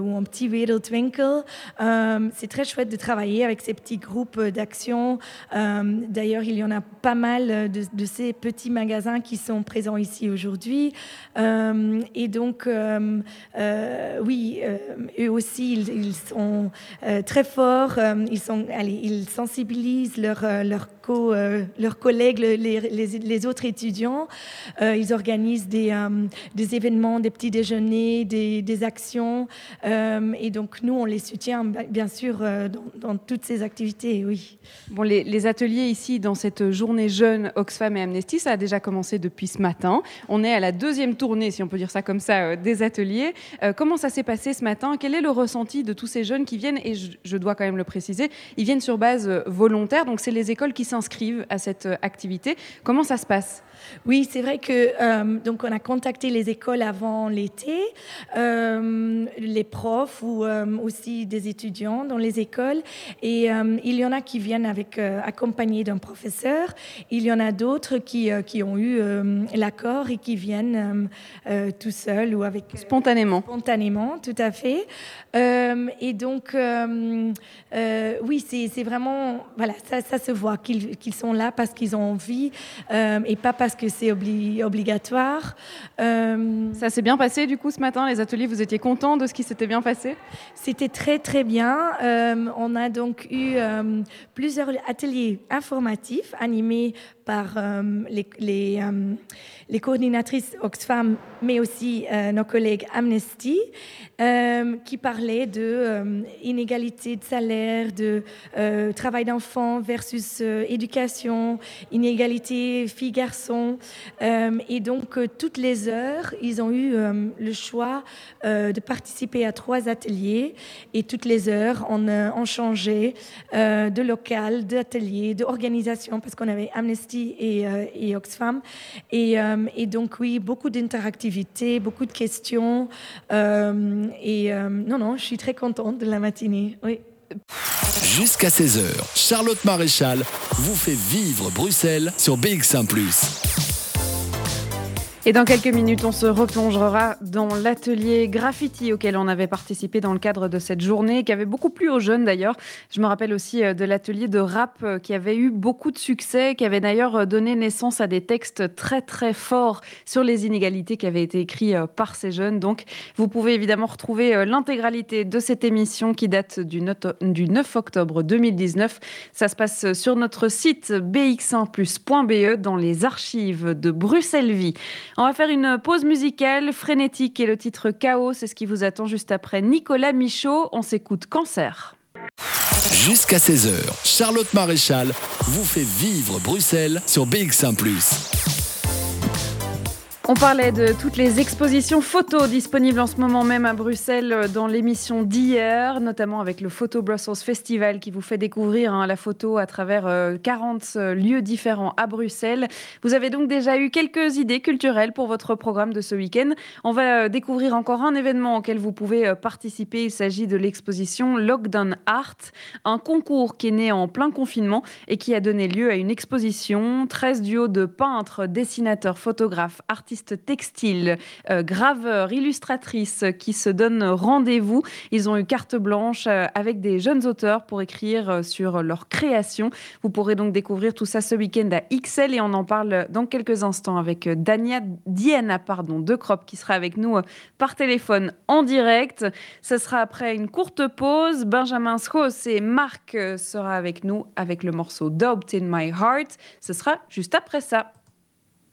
ou un petit Wereldwinkel. C'est très chouette de travailler avec ces petits groupes d'action. D'ailleurs, il y en a pas mal de, ces petits magasins qui sont présents ici aujourd'hui. et donc, oui, eux aussi, ils, sont euh, très forts, euh, ils, sont, allez, ils sensibilisent leurs leur euh, leurs collègues, les, les, autres étudiants. ils organisent des, des, événements, des petits déjeuners, des, des actions. Et donc, nous, on les soutient, bien sûr, dans, dans toutes ces activités, oui. Bon, les, ateliers ici, dans cette journée jeune Oxfam et Amnesty, ça a déjà commencé depuis ce matin. On est à la deuxième tournée, si on peut dire ça comme ça, des ateliers. comment ça s'est passé ce matin? Quel est le ressenti de tous ces jeunes qui viennent, et je, dois quand même le préciser, ils viennent sur base euh, volontaire, donc c'est les écoles qui s'inscrivent à cette euh, activité. Comment ça se passe? Oui, c'est vrai que euh, donc on a contacté les écoles avant l'été, euh, les profs ou euh, aussi des étudiants dans les écoles, et il y en a qui viennent avec accompagnés d'un professeur. Il y en a d'autres qui, qui ont eu l'accord et qui viennent tout seuls ou avec spontanément. Spontanément, tout à fait. et donc oui, c'est vraiment voilà, ça, ça se voit qu'ils sont là parce qu'ils ont envie et pas parce que c'est obligatoire. Euh, ça s'est bien passé du coup ce matin, les ateliers, vous étiez content de ce qui s'était bien passé? C'était très très bien. Euh, on a donc eu euh, plusieurs ateliers informatifs animés par les, les, coordinatrices Oxfam, mais aussi nos collègues Amnesty, qui parlaient de inégalité de salaire, de travail d'enfant versus éducation, inégalité filles-garçons. et donc, toutes les heures, ils ont eu le choix de participer à trois ateliers et toutes les heures, on, on changeait de local, d'atelier, d'organisation, parce qu'on avait Amnesty et, et Oxfam. Et, et, donc, oui, beaucoup d'interactivité, beaucoup de questions. et non, non, je suis très contente de la matinée. Oui. Jusqu'à 16h, Charlotte Maréchal vous fait vivre Bruxelles sur BX1 ⁇ et dans quelques minutes, on se replongera dans l'atelier graffiti auquel on avait participé dans le cadre de cette journée, qui avait beaucoup plu aux jeunes d'ailleurs. Je me rappelle aussi euh, de l'atelier de rap euh, qui avait eu beaucoup de succès, qui avait d'ailleurs euh, donné naissance à des textes très très forts sur les inégalités qui avaient été écrits par ces jeunes. Donc vous pouvez évidemment retrouver l'intégralité de cette émission qui date du 9 octobre 2019. Ça se passe sur notre site bx1plus.be dans les archives de Bruxelles Vie. On va faire une pause musicale frénétique et le titre Chaos, c'est ce qui vous attend juste après Nicolas Michaud. On s'écoute Cancer. Jusqu'à 16h, Charlotte Maréchal vous fait vivre Bruxelles sur BX1 ⁇ on parlait de toutes les expositions photos disponibles en ce moment même à Bruxelles euh, dans l'émission d'hier, notamment avec le Photo Brussels Festival qui vous fait découvrir hein, la photo à travers 40 euh, euh, lieux différents à Bruxelles. Vous avez donc déjà eu quelques idées culturelles pour votre programme de ce week-end. On va découvrir encore un événement auquel vous pouvez participer. Il s'agit de l'exposition Lockdown Art, un concours qui est né en plein confinement et qui a donné lieu à une exposition. 13 duos de peintres, dessinateurs, photographes, artistes textile, euh, graveur, illustratrice qui se donnent rendez-vous. Ils ont eu carte blanche euh, avec des jeunes auteurs pour écrire euh, sur leur création. Vous pourrez donc découvrir tout ça ce week-end à XL et on en parle dans quelques instants avec Dania, Diana pardon, De Crop qui sera avec nous par téléphone en direct. Ce sera après une courte pause. Benjamin Schos et Marc sera avec nous avec le morceau Doubt in My Heart. Ce sera juste après ça.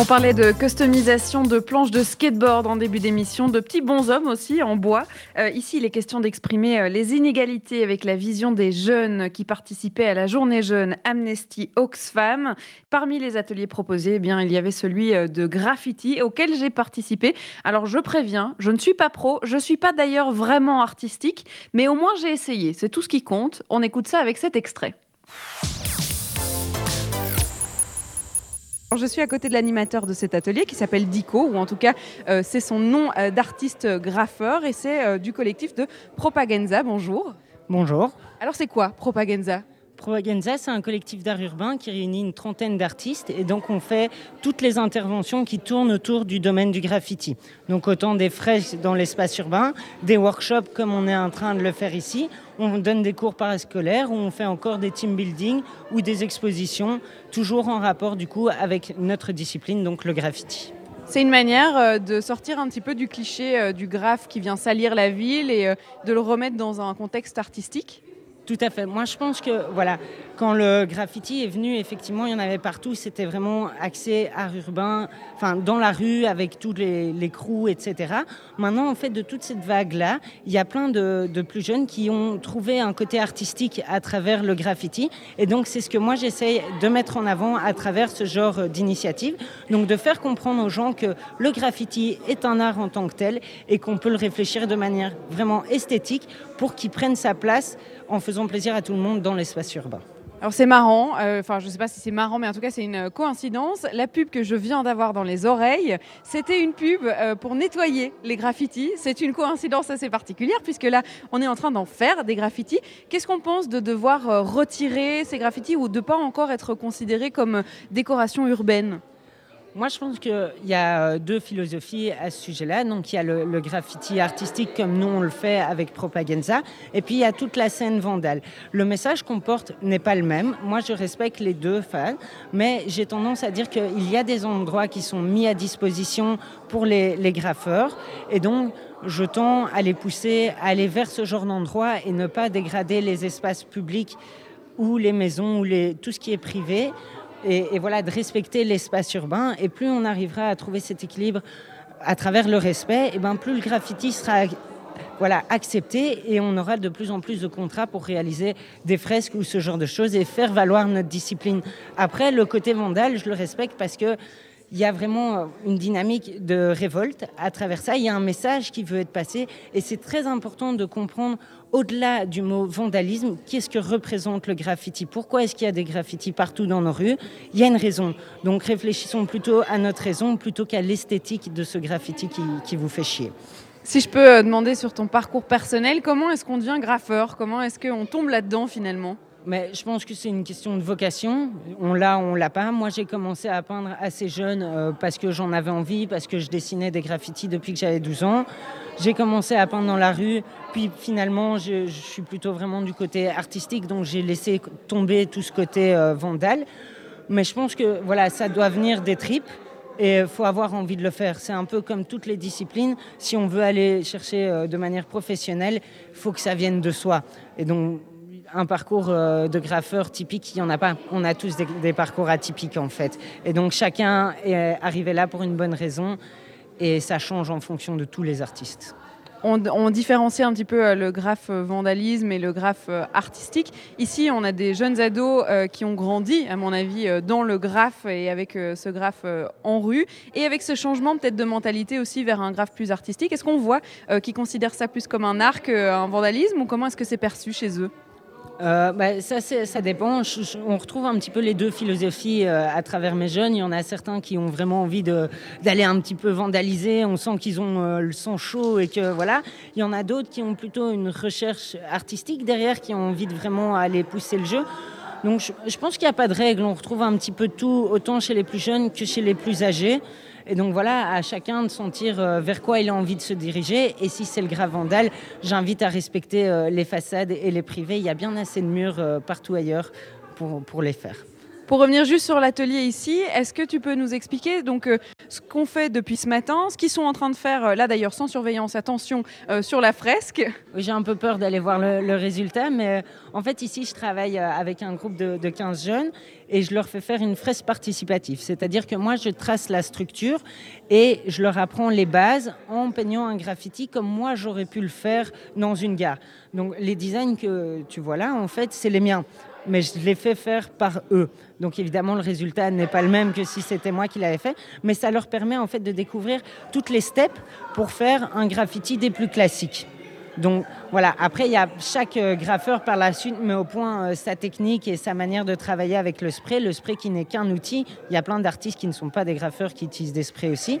on parlait de customisation de planches de skateboard en début d'émission, de petits bonshommes aussi en bois. Euh, ici, il est question d'exprimer euh, les inégalités avec la vision des jeunes qui participaient à la journée jeune Amnesty Oxfam. Parmi les ateliers proposés, eh bien, il y avait celui euh, de graffiti auquel j'ai participé. Alors, je préviens, je ne suis pas pro, je ne suis pas d'ailleurs vraiment artistique, mais au moins j'ai essayé. C'est tout ce qui compte. On écoute ça avec cet extrait. Je suis à côté de l'animateur de cet atelier qui s'appelle Dico, ou en tout cas euh, c'est son nom euh, d'artiste graffeur et c'est euh, du collectif de Propaganza. Bonjour. Bonjour. Alors c'est quoi Propaganza? Propaganza, c'est un collectif d'art urbain qui réunit une trentaine d'artistes et donc on fait toutes les interventions qui tournent autour du domaine du graffiti. Donc autant des fresques dans l'espace urbain, des workshops comme on est en train de le faire ici, on donne des cours parascolaires, on fait encore des team building ou des expositions, toujours en rapport du coup avec notre discipline, donc le graffiti. C'est une manière euh, de sortir un petit peu du cliché euh, du graphe qui vient salir la ville et euh, de le remettre dans un contexte artistique? Tout à fait. Moi, je pense que voilà, quand le graffiti est venu, effectivement, il y en avait partout. C'était vraiment axé art urbain, enfin dans la rue avec tous les, les crews, etc. Maintenant, en fait, de toute cette vague-là, il y a plein de, de, plus jeunes qui ont trouvé un côté artistique à travers le graffiti. Et donc, c'est ce que moi j'essaye de mettre en avant à travers ce genre d'initiative. Donc, de faire comprendre aux gens que le graffiti est un art en tant que tel et qu'on peut le réfléchir de manière vraiment esthétique pour qu'il prenne sa place en faisant plaisir à tout le monde dans l'espace urbain. Alors c'est marrant, euh, enfin je ne sais pas si c'est marrant, mais en tout cas c'est une coïncidence. La pub que je viens d'avoir dans les oreilles, c'était une pub euh, pour nettoyer les graffitis. C'est une coïncidence assez particulière puisque là on est en train d'en faire des graffitis. Qu'est-ce qu'on pense de devoir euh, retirer ces graffitis ou de pas encore être considérés comme décoration urbaine Moi, je pense qu'il y a euh, deux philosophies à ce sujet-là. Donc, il y a le, graffiti artistique comme nous on le fait avec Propaganza, et puis il y a toute la scène vandale. Le message qu'on porte n'est pas le même. Moi, je respecte les deux fans, mais j'ai tendance à dire qu'il y a des endroits qui sont mis à disposition pour les, graffeurs, et donc je tends à les pousser à aller vers ce genre d'endroit et ne pas dégrader les espaces publics ou les maisons ou tout ce qui est privé et, voilà, de respecter l'espace urbain. Et plus on arrivera à trouver cet équilibre à travers le respect, et ben plus le graffiti sera voilà, accepté et on aura de plus en plus de contrats pour réaliser des fresques ou ce genre de choses et faire valoir notre discipline. Après, le côté vandal, je le respecte parce que il y a vraiment une dynamique de révolte à travers ça. Il y a un message qui veut être passé et c'est très important de comprendre au-delà du mot vandalisme, qu'est-ce que représente le graffiti? Pourquoi est-ce qu'il y a des graffitis partout dans nos rues? Il y a une raison. Donc réfléchissons plutôt à notre raison plutôt qu'à l'esthétique de ce graffiti qui, vous fait chier. Si je peux euh, demander sur ton parcours personnel, comment est-ce qu'on devient graffeur? Comment est-ce qu'on tombe là-dedans finalement? Mais je pense que c'est une question de vocation. On l'a, on l'a pas. Moi, j'ai commencé à peindre assez jeune euh, parce que j'en avais envie, parce que je dessinais des graffitis depuis que j'avais 12 ans. J'ai commencé à peindre dans la rue, puis finalement, je, suis plutôt vraiment du côté artistique, donc j'ai laissé tomber tout ce côté euh, vandale. Mais je pense que voilà, ça doit venir des tripes. Et il faut avoir envie de le faire. C'est un peu comme toutes les disciplines. Si on veut aller chercher euh, de manière professionnelle, il faut que ça vienne de soi. Et donc, un parcours euh, de graffeur typique, il n'y en a pas. On a tous des, parcours atypiques en fait. Et donc chacun est arrivé là pour une bonne raison et ça change en fonction de tous les artistes. On, différencie un petit peu euh, le graphe euh, vandalisme et le graphe artistique. Ici, on a des jeunes ados qui ont grandi, à mon avis, dans le graphe et avec ce graphe en rue, et avec ce changement peut-être de mentalité aussi vers un graphe plus artistique. Est-ce qu'on voit qu'ils considèrent ça plus comme un art qu'un vandalisme, ou comment est-ce que c'est perçu chez eux? Euh, bah, ça, dépend. on retrouve un petit peu les deux philosophies euh, à travers mes jeunes. Il y en a certains qui ont vraiment envie d'aller un petit peu vandaliser. On sent qu'ils ont euh, le sang chaud et que voilà. Il y en a d'autres qui ont plutôt une recherche artistique derrière, qui ont envie de vraiment aller pousser le jeu. Donc je, je pense qu'il n'y a pas de règle. On retrouve un petit peu tout, autant chez les plus jeunes que chez les plus âgés. Et donc voilà, à chacun de sentir euh, vers quoi il a envie de se diriger. Et si c'est le grave vandal, j'invite à respecter euh, les façades et les privés. Il y a bien assez de murs euh, partout ailleurs pour, pour les faire. Pour revenir juste sur l'atelier ici, est-ce que tu peux nous expliquer donc euh, ce qu'on fait depuis ce matin, ce qu'ils sont en train de faire euh, là d'ailleurs sans surveillance, attention euh, sur la fresque? J'ai un peu peur d'aller voir le, résultat, mais en fait ici je travaille avec un groupe de, de 15 jeunes et je leur fais faire une fresque participative. C'est-à-dire que moi je trace la structure et je leur apprends les bases en peignant un graffiti comme moi j'aurais pu le faire dans une gare. Donc les designs que tu vois là, en fait, c'est les miens mais je l'ai fait faire par eux. Donc évidemment, le résultat n'est pas le même que si c'était moi qui l'avais fait, mais ça leur permet en fait de découvrir toutes les steps pour faire un graffiti des plus classiques. Donc voilà, après, il y a chaque euh, graffeur par la suite met au point euh, sa technique et sa manière de travailler avec le spray. Le spray qui n'est qu'un outil. Il y a plein d'artistes qui ne sont pas des graffeurs qui utilisent des sprays aussi.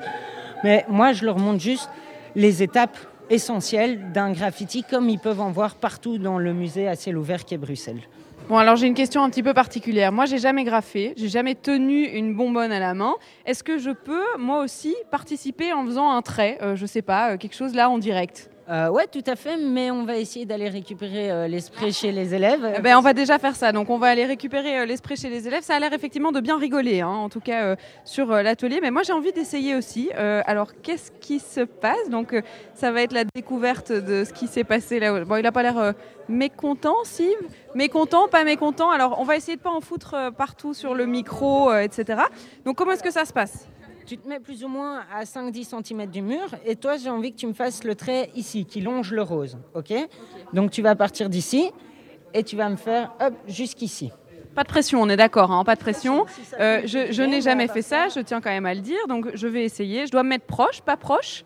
Mais moi, je leur montre juste les étapes essentielles d'un graffiti comme ils peuvent en voir partout dans le musée à ciel ouvert qui est Bruxelles. Bon, alors j'ai une question un petit peu particulière. Moi, j'ai jamais graffé, j'ai jamais tenu une bonbonne à la main. Est-ce que je peux, moi aussi, participer en faisant un trait, euh, je sais pas, euh, quelque chose là en direct? Euh, ouais, tout à fait, mais on va essayer d'aller récupérer euh, l'esprit chez les élèves. Eh ben, on va déjà faire ça. Donc, on va aller récupérer l'esprit chez les élèves. Ça a l'air effectivement de bien rigoler, hein, en tout cas sur l'atelier. Mais moi, j'ai envie d'essayer aussi. alors, qu'est-ce qui se passe? Donc, ça va être la découverte de ce qui s'est passé là. Bon, il n'a pas l'air mécontent, si? Mécontent, pas mécontent? Alors, on va essayer de pas en foutre partout sur le micro, etc. Donc, comment est-ce que ça se passe? Tu te mets plus ou moins à 5-10 cm du mur et toi j'ai envie que tu me fasses le trait ici qui longe le rose. ok, Donc tu vas partir d'ici et tu vas me faire hop jusqu'ici. Pas de pression, on est d'accord, hein, pas de pression. Euh, je, n'ai jamais fait ça, je tiens quand même à le dire, donc je vais essayer. Je dois me mettre proche, pas proche?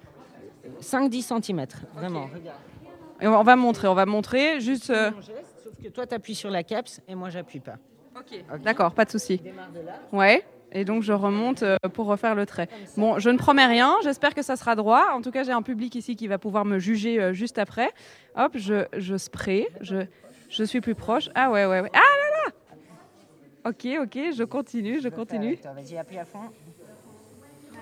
5-10 cm, vraiment. Et on va montrer, on va montrer juste. Euh, sauf que toi tu appuies sur la caps et moi j'appuie pas. Ok, d'accord, pas de souci. Ouais. Et donc je remonte euh, pour refaire le trait. Bon, je ne promets rien, j'espère que ça sera droit. En tout cas, j'ai un public ici qui va pouvoir me juger euh, juste après. Hop, je, je spray, je, je suis plus proche. Ah ouais, ouais, ouais. Ah là là Ok, ok, je continue, je continue. Vas-y, appuie à fond.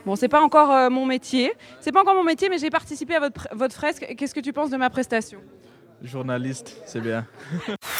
Bon, c'est pas encore mon métier. C'est pas encore mon métier, mais j'ai participé à votre, votre fresque. Qu'est-ce que tu penses de ma prestation? Journaliste, c'est bien. <laughs>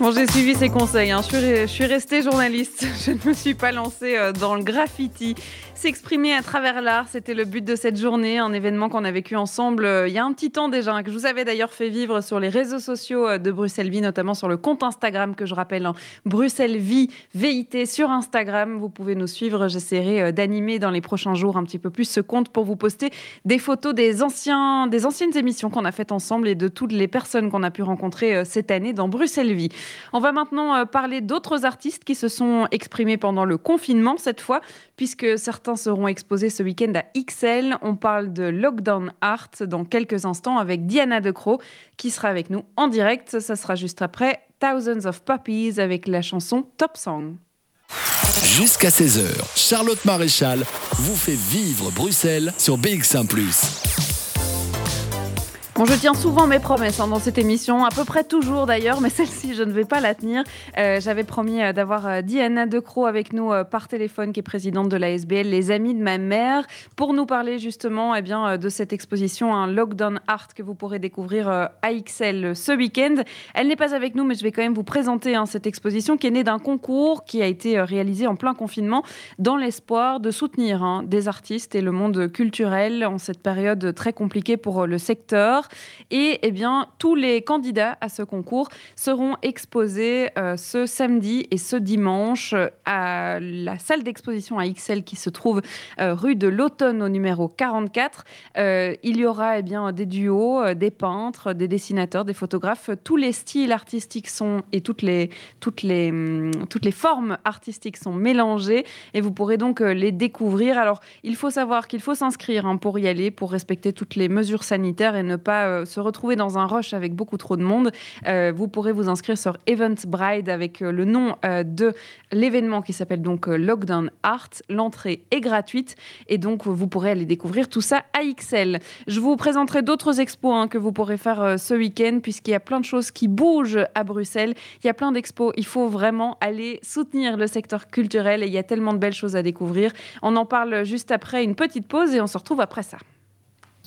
Bon, j'ai suivi ses conseils. Hein. Je, suis, restée journaliste. <laughs> Je ne me suis pas lancée dans le graffiti. S'exprimer à travers l'art, c'était le but de cette journée, un événement qu'on a vécu ensemble euh, il y a un petit temps déjà, hein, que je vous avais d'ailleurs fait vivre sur les réseaux sociaux euh, de Bruxelles Vie, notamment sur le compte Instagram que je rappelle, hein, Bruxelles Vie, VIT sur Instagram. Vous pouvez nous suivre. J'essaierai euh, d'animer dans les prochains jours un petit peu plus ce compte pour vous poster des photos des, des anciennes émissions qu'on a faites ensemble et de toutes les personnes qu'on a pu rencontrer cette année dans Bruxelles Vie. On va maintenant parler d'autres artistes qui se sont exprimés pendant le confinement cette fois, puisque certains seront exposés ce week-end à XL. On parle de Lockdown Art dans quelques instants avec Diana Decro qui sera avec nous en direct. Ça sera juste après Thousands of Puppies avec la chanson Top Song. Jusqu'à 16h, Charlotte Maréchal vous fait vivre Bruxelles sur BX1 ⁇ Bon, je tiens souvent mes promesses hein, dans cette émission, à peu près toujours d'ailleurs, mais <laughs> celle-ci, je ne vais pas la tenir. Euh, j'avais promis euh, d'avoir euh, Diana Decro avec nous par téléphone, qui est présidente de la SBL Les Amis de ma mère, pour nous parler justement eh bien, de cette exposition, un Lockdown Art que vous pourrez découvrir à XL ce week-end. Elle n'est pas avec nous, mais je vais quand même vous présenter hein, cette exposition qui est née d'un concours qui a été réalisé en plein confinement dans l'espoir de soutenir hein, des artistes et le monde culturel en cette période très compliquée pour le secteur. Et eh bien, tous les candidats à ce concours seront exposés euh, ce samedi et ce dimanche à la salle d'exposition à XL qui se trouve euh, rue de l'Automne au numéro 44. Euh, il y aura eh bien, des duos, des peintres, des dessinateurs, des photographes. Tous les styles artistiques sont et toutes les, toutes les, hum, toutes les formes artistiques sont mélangées et vous pourrez donc les découvrir. Alors, il faut savoir qu'il faut s'inscrire hein, pour y aller, pour respecter toutes les mesures sanitaires et ne pas euh, se retrouver dans un rush avec beaucoup trop de monde, euh, vous pourrez vous inscrire sur Eventbrite avec euh, le nom de l'événement qui s'appelle donc Lockdown Art. L'entrée est gratuite et donc vous pourrez aller découvrir tout ça à XL. Je vous présenterai d'autres expos hein, que vous pourrez faire ce week-end puisqu'il y a plein de choses qui bougent à Bruxelles. Il y a plein d'expos. Il faut vraiment aller soutenir le secteur culturel et il y a tellement de belles choses à découvrir. On en parle juste après une petite pause et on se retrouve après ça.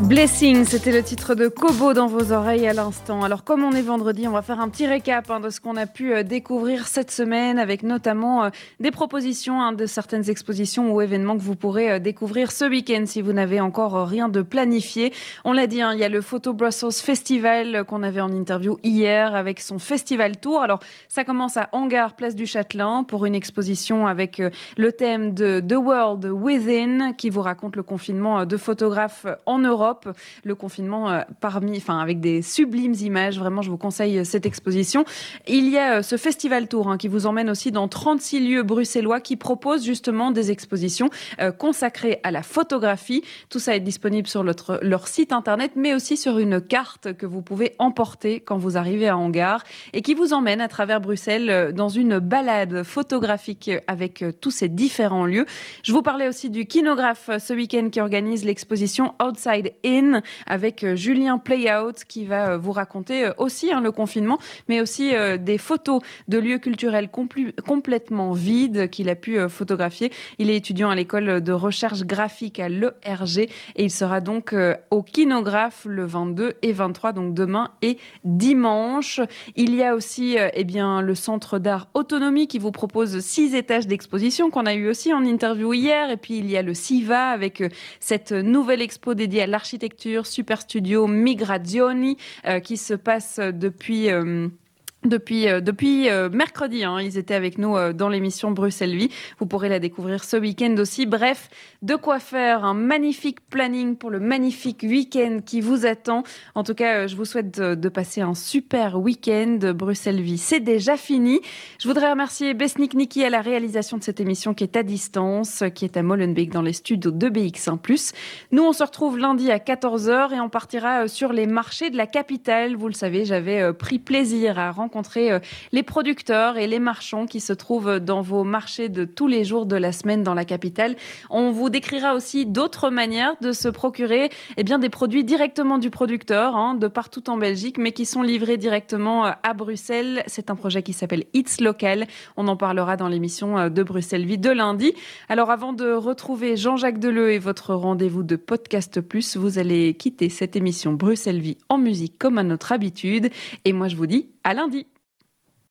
Blessing, c'était le titre de Kobo dans vos oreilles à l'instant. Alors comme on est vendredi, on va faire un petit récap hein, de ce qu'on a pu euh, découvrir cette semaine avec notamment euh, des propositions hein, de certaines expositions ou événements que vous pourrez euh, découvrir ce week-end si vous n'avez encore rien de planifié. On l'a dit, hein, il y a le Photo Brussels Festival qu'on avait en interview hier avec son festival tour. Alors ça commence à Hangar, place du Châtelain pour une exposition avec le thème de The World Within qui vous raconte le confinement de photographes en Europe le confinement euh, parmi, enfin avec des sublimes images. Vraiment, je vous conseille euh, cette exposition. Il y a euh, ce festival tour hein, qui vous emmène aussi dans 36 lieux bruxellois qui proposent justement des expositions consacrées à la photographie. Tout ça est disponible sur leur site internet, mais aussi sur une carte que vous pouvez emporter quand vous arrivez à Hangar et qui vous emmène à travers Bruxelles dans une balade photographique avec tous ces différents lieux. Je vous parlais aussi du kinographe ce week-end qui organise l'exposition Outside In avec euh, Julien Playout qui va euh, vous raconter euh, aussi hein, le confinement, mais aussi des photos de lieux culturels complètement vides qu'il a pu photographier. Il est étudiant à l'école de recherche graphique à l'ERG et il sera donc au Kinographe le 22 et 23, donc demain et dimanche. Il y a aussi eh bien, le Centre d'art autonomie qui vous propose six étages d'exposition qu'on a eu aussi en interview hier. Et puis il y a le SIVA avec cette nouvelle expo dédiée à l'architecture architecture Super Studio Migrazioni euh, qui se passe depuis euh, depuis, euh, depuis euh, mercredi, hein, ils étaient avec nous euh, dans l'émission Bruxelles Vie. Vous pourrez la découvrir ce week-end aussi. Bref, de quoi faire un magnifique planning pour le magnifique week-end qui vous attend. En tout cas, je vous souhaite de, passer un super week-end. Bruxelles Vie, c'est déjà fini. Je voudrais remercier Besnik Niki à la réalisation de cette émission qui est à distance, qui est à Molenbeek dans les studios de BX1+. Nous, on se retrouve lundi à 14h et on partira sur les marchés de la capitale. Vous le savez, j'avais pris plaisir à rencontrer rencontrer les producteurs et les marchands qui se trouvent dans vos marchés de tous les jours de la semaine dans la capitale. On vous décrira aussi d'autres manières de se procurer eh bien, des produits directement du producteur, hein, de partout en Belgique, mais qui sont livrés directement à Bruxelles. C'est un projet qui s'appelle It's Local. On en parlera dans l'émission de Bruxelles Vie de lundi. Alors avant de retrouver Jean-Jacques Deleu et votre rendez-vous de Podcast Plus, vous allez quitter cette émission Bruxelles Vie en musique comme à notre habitude. Et moi je vous dis à lundi.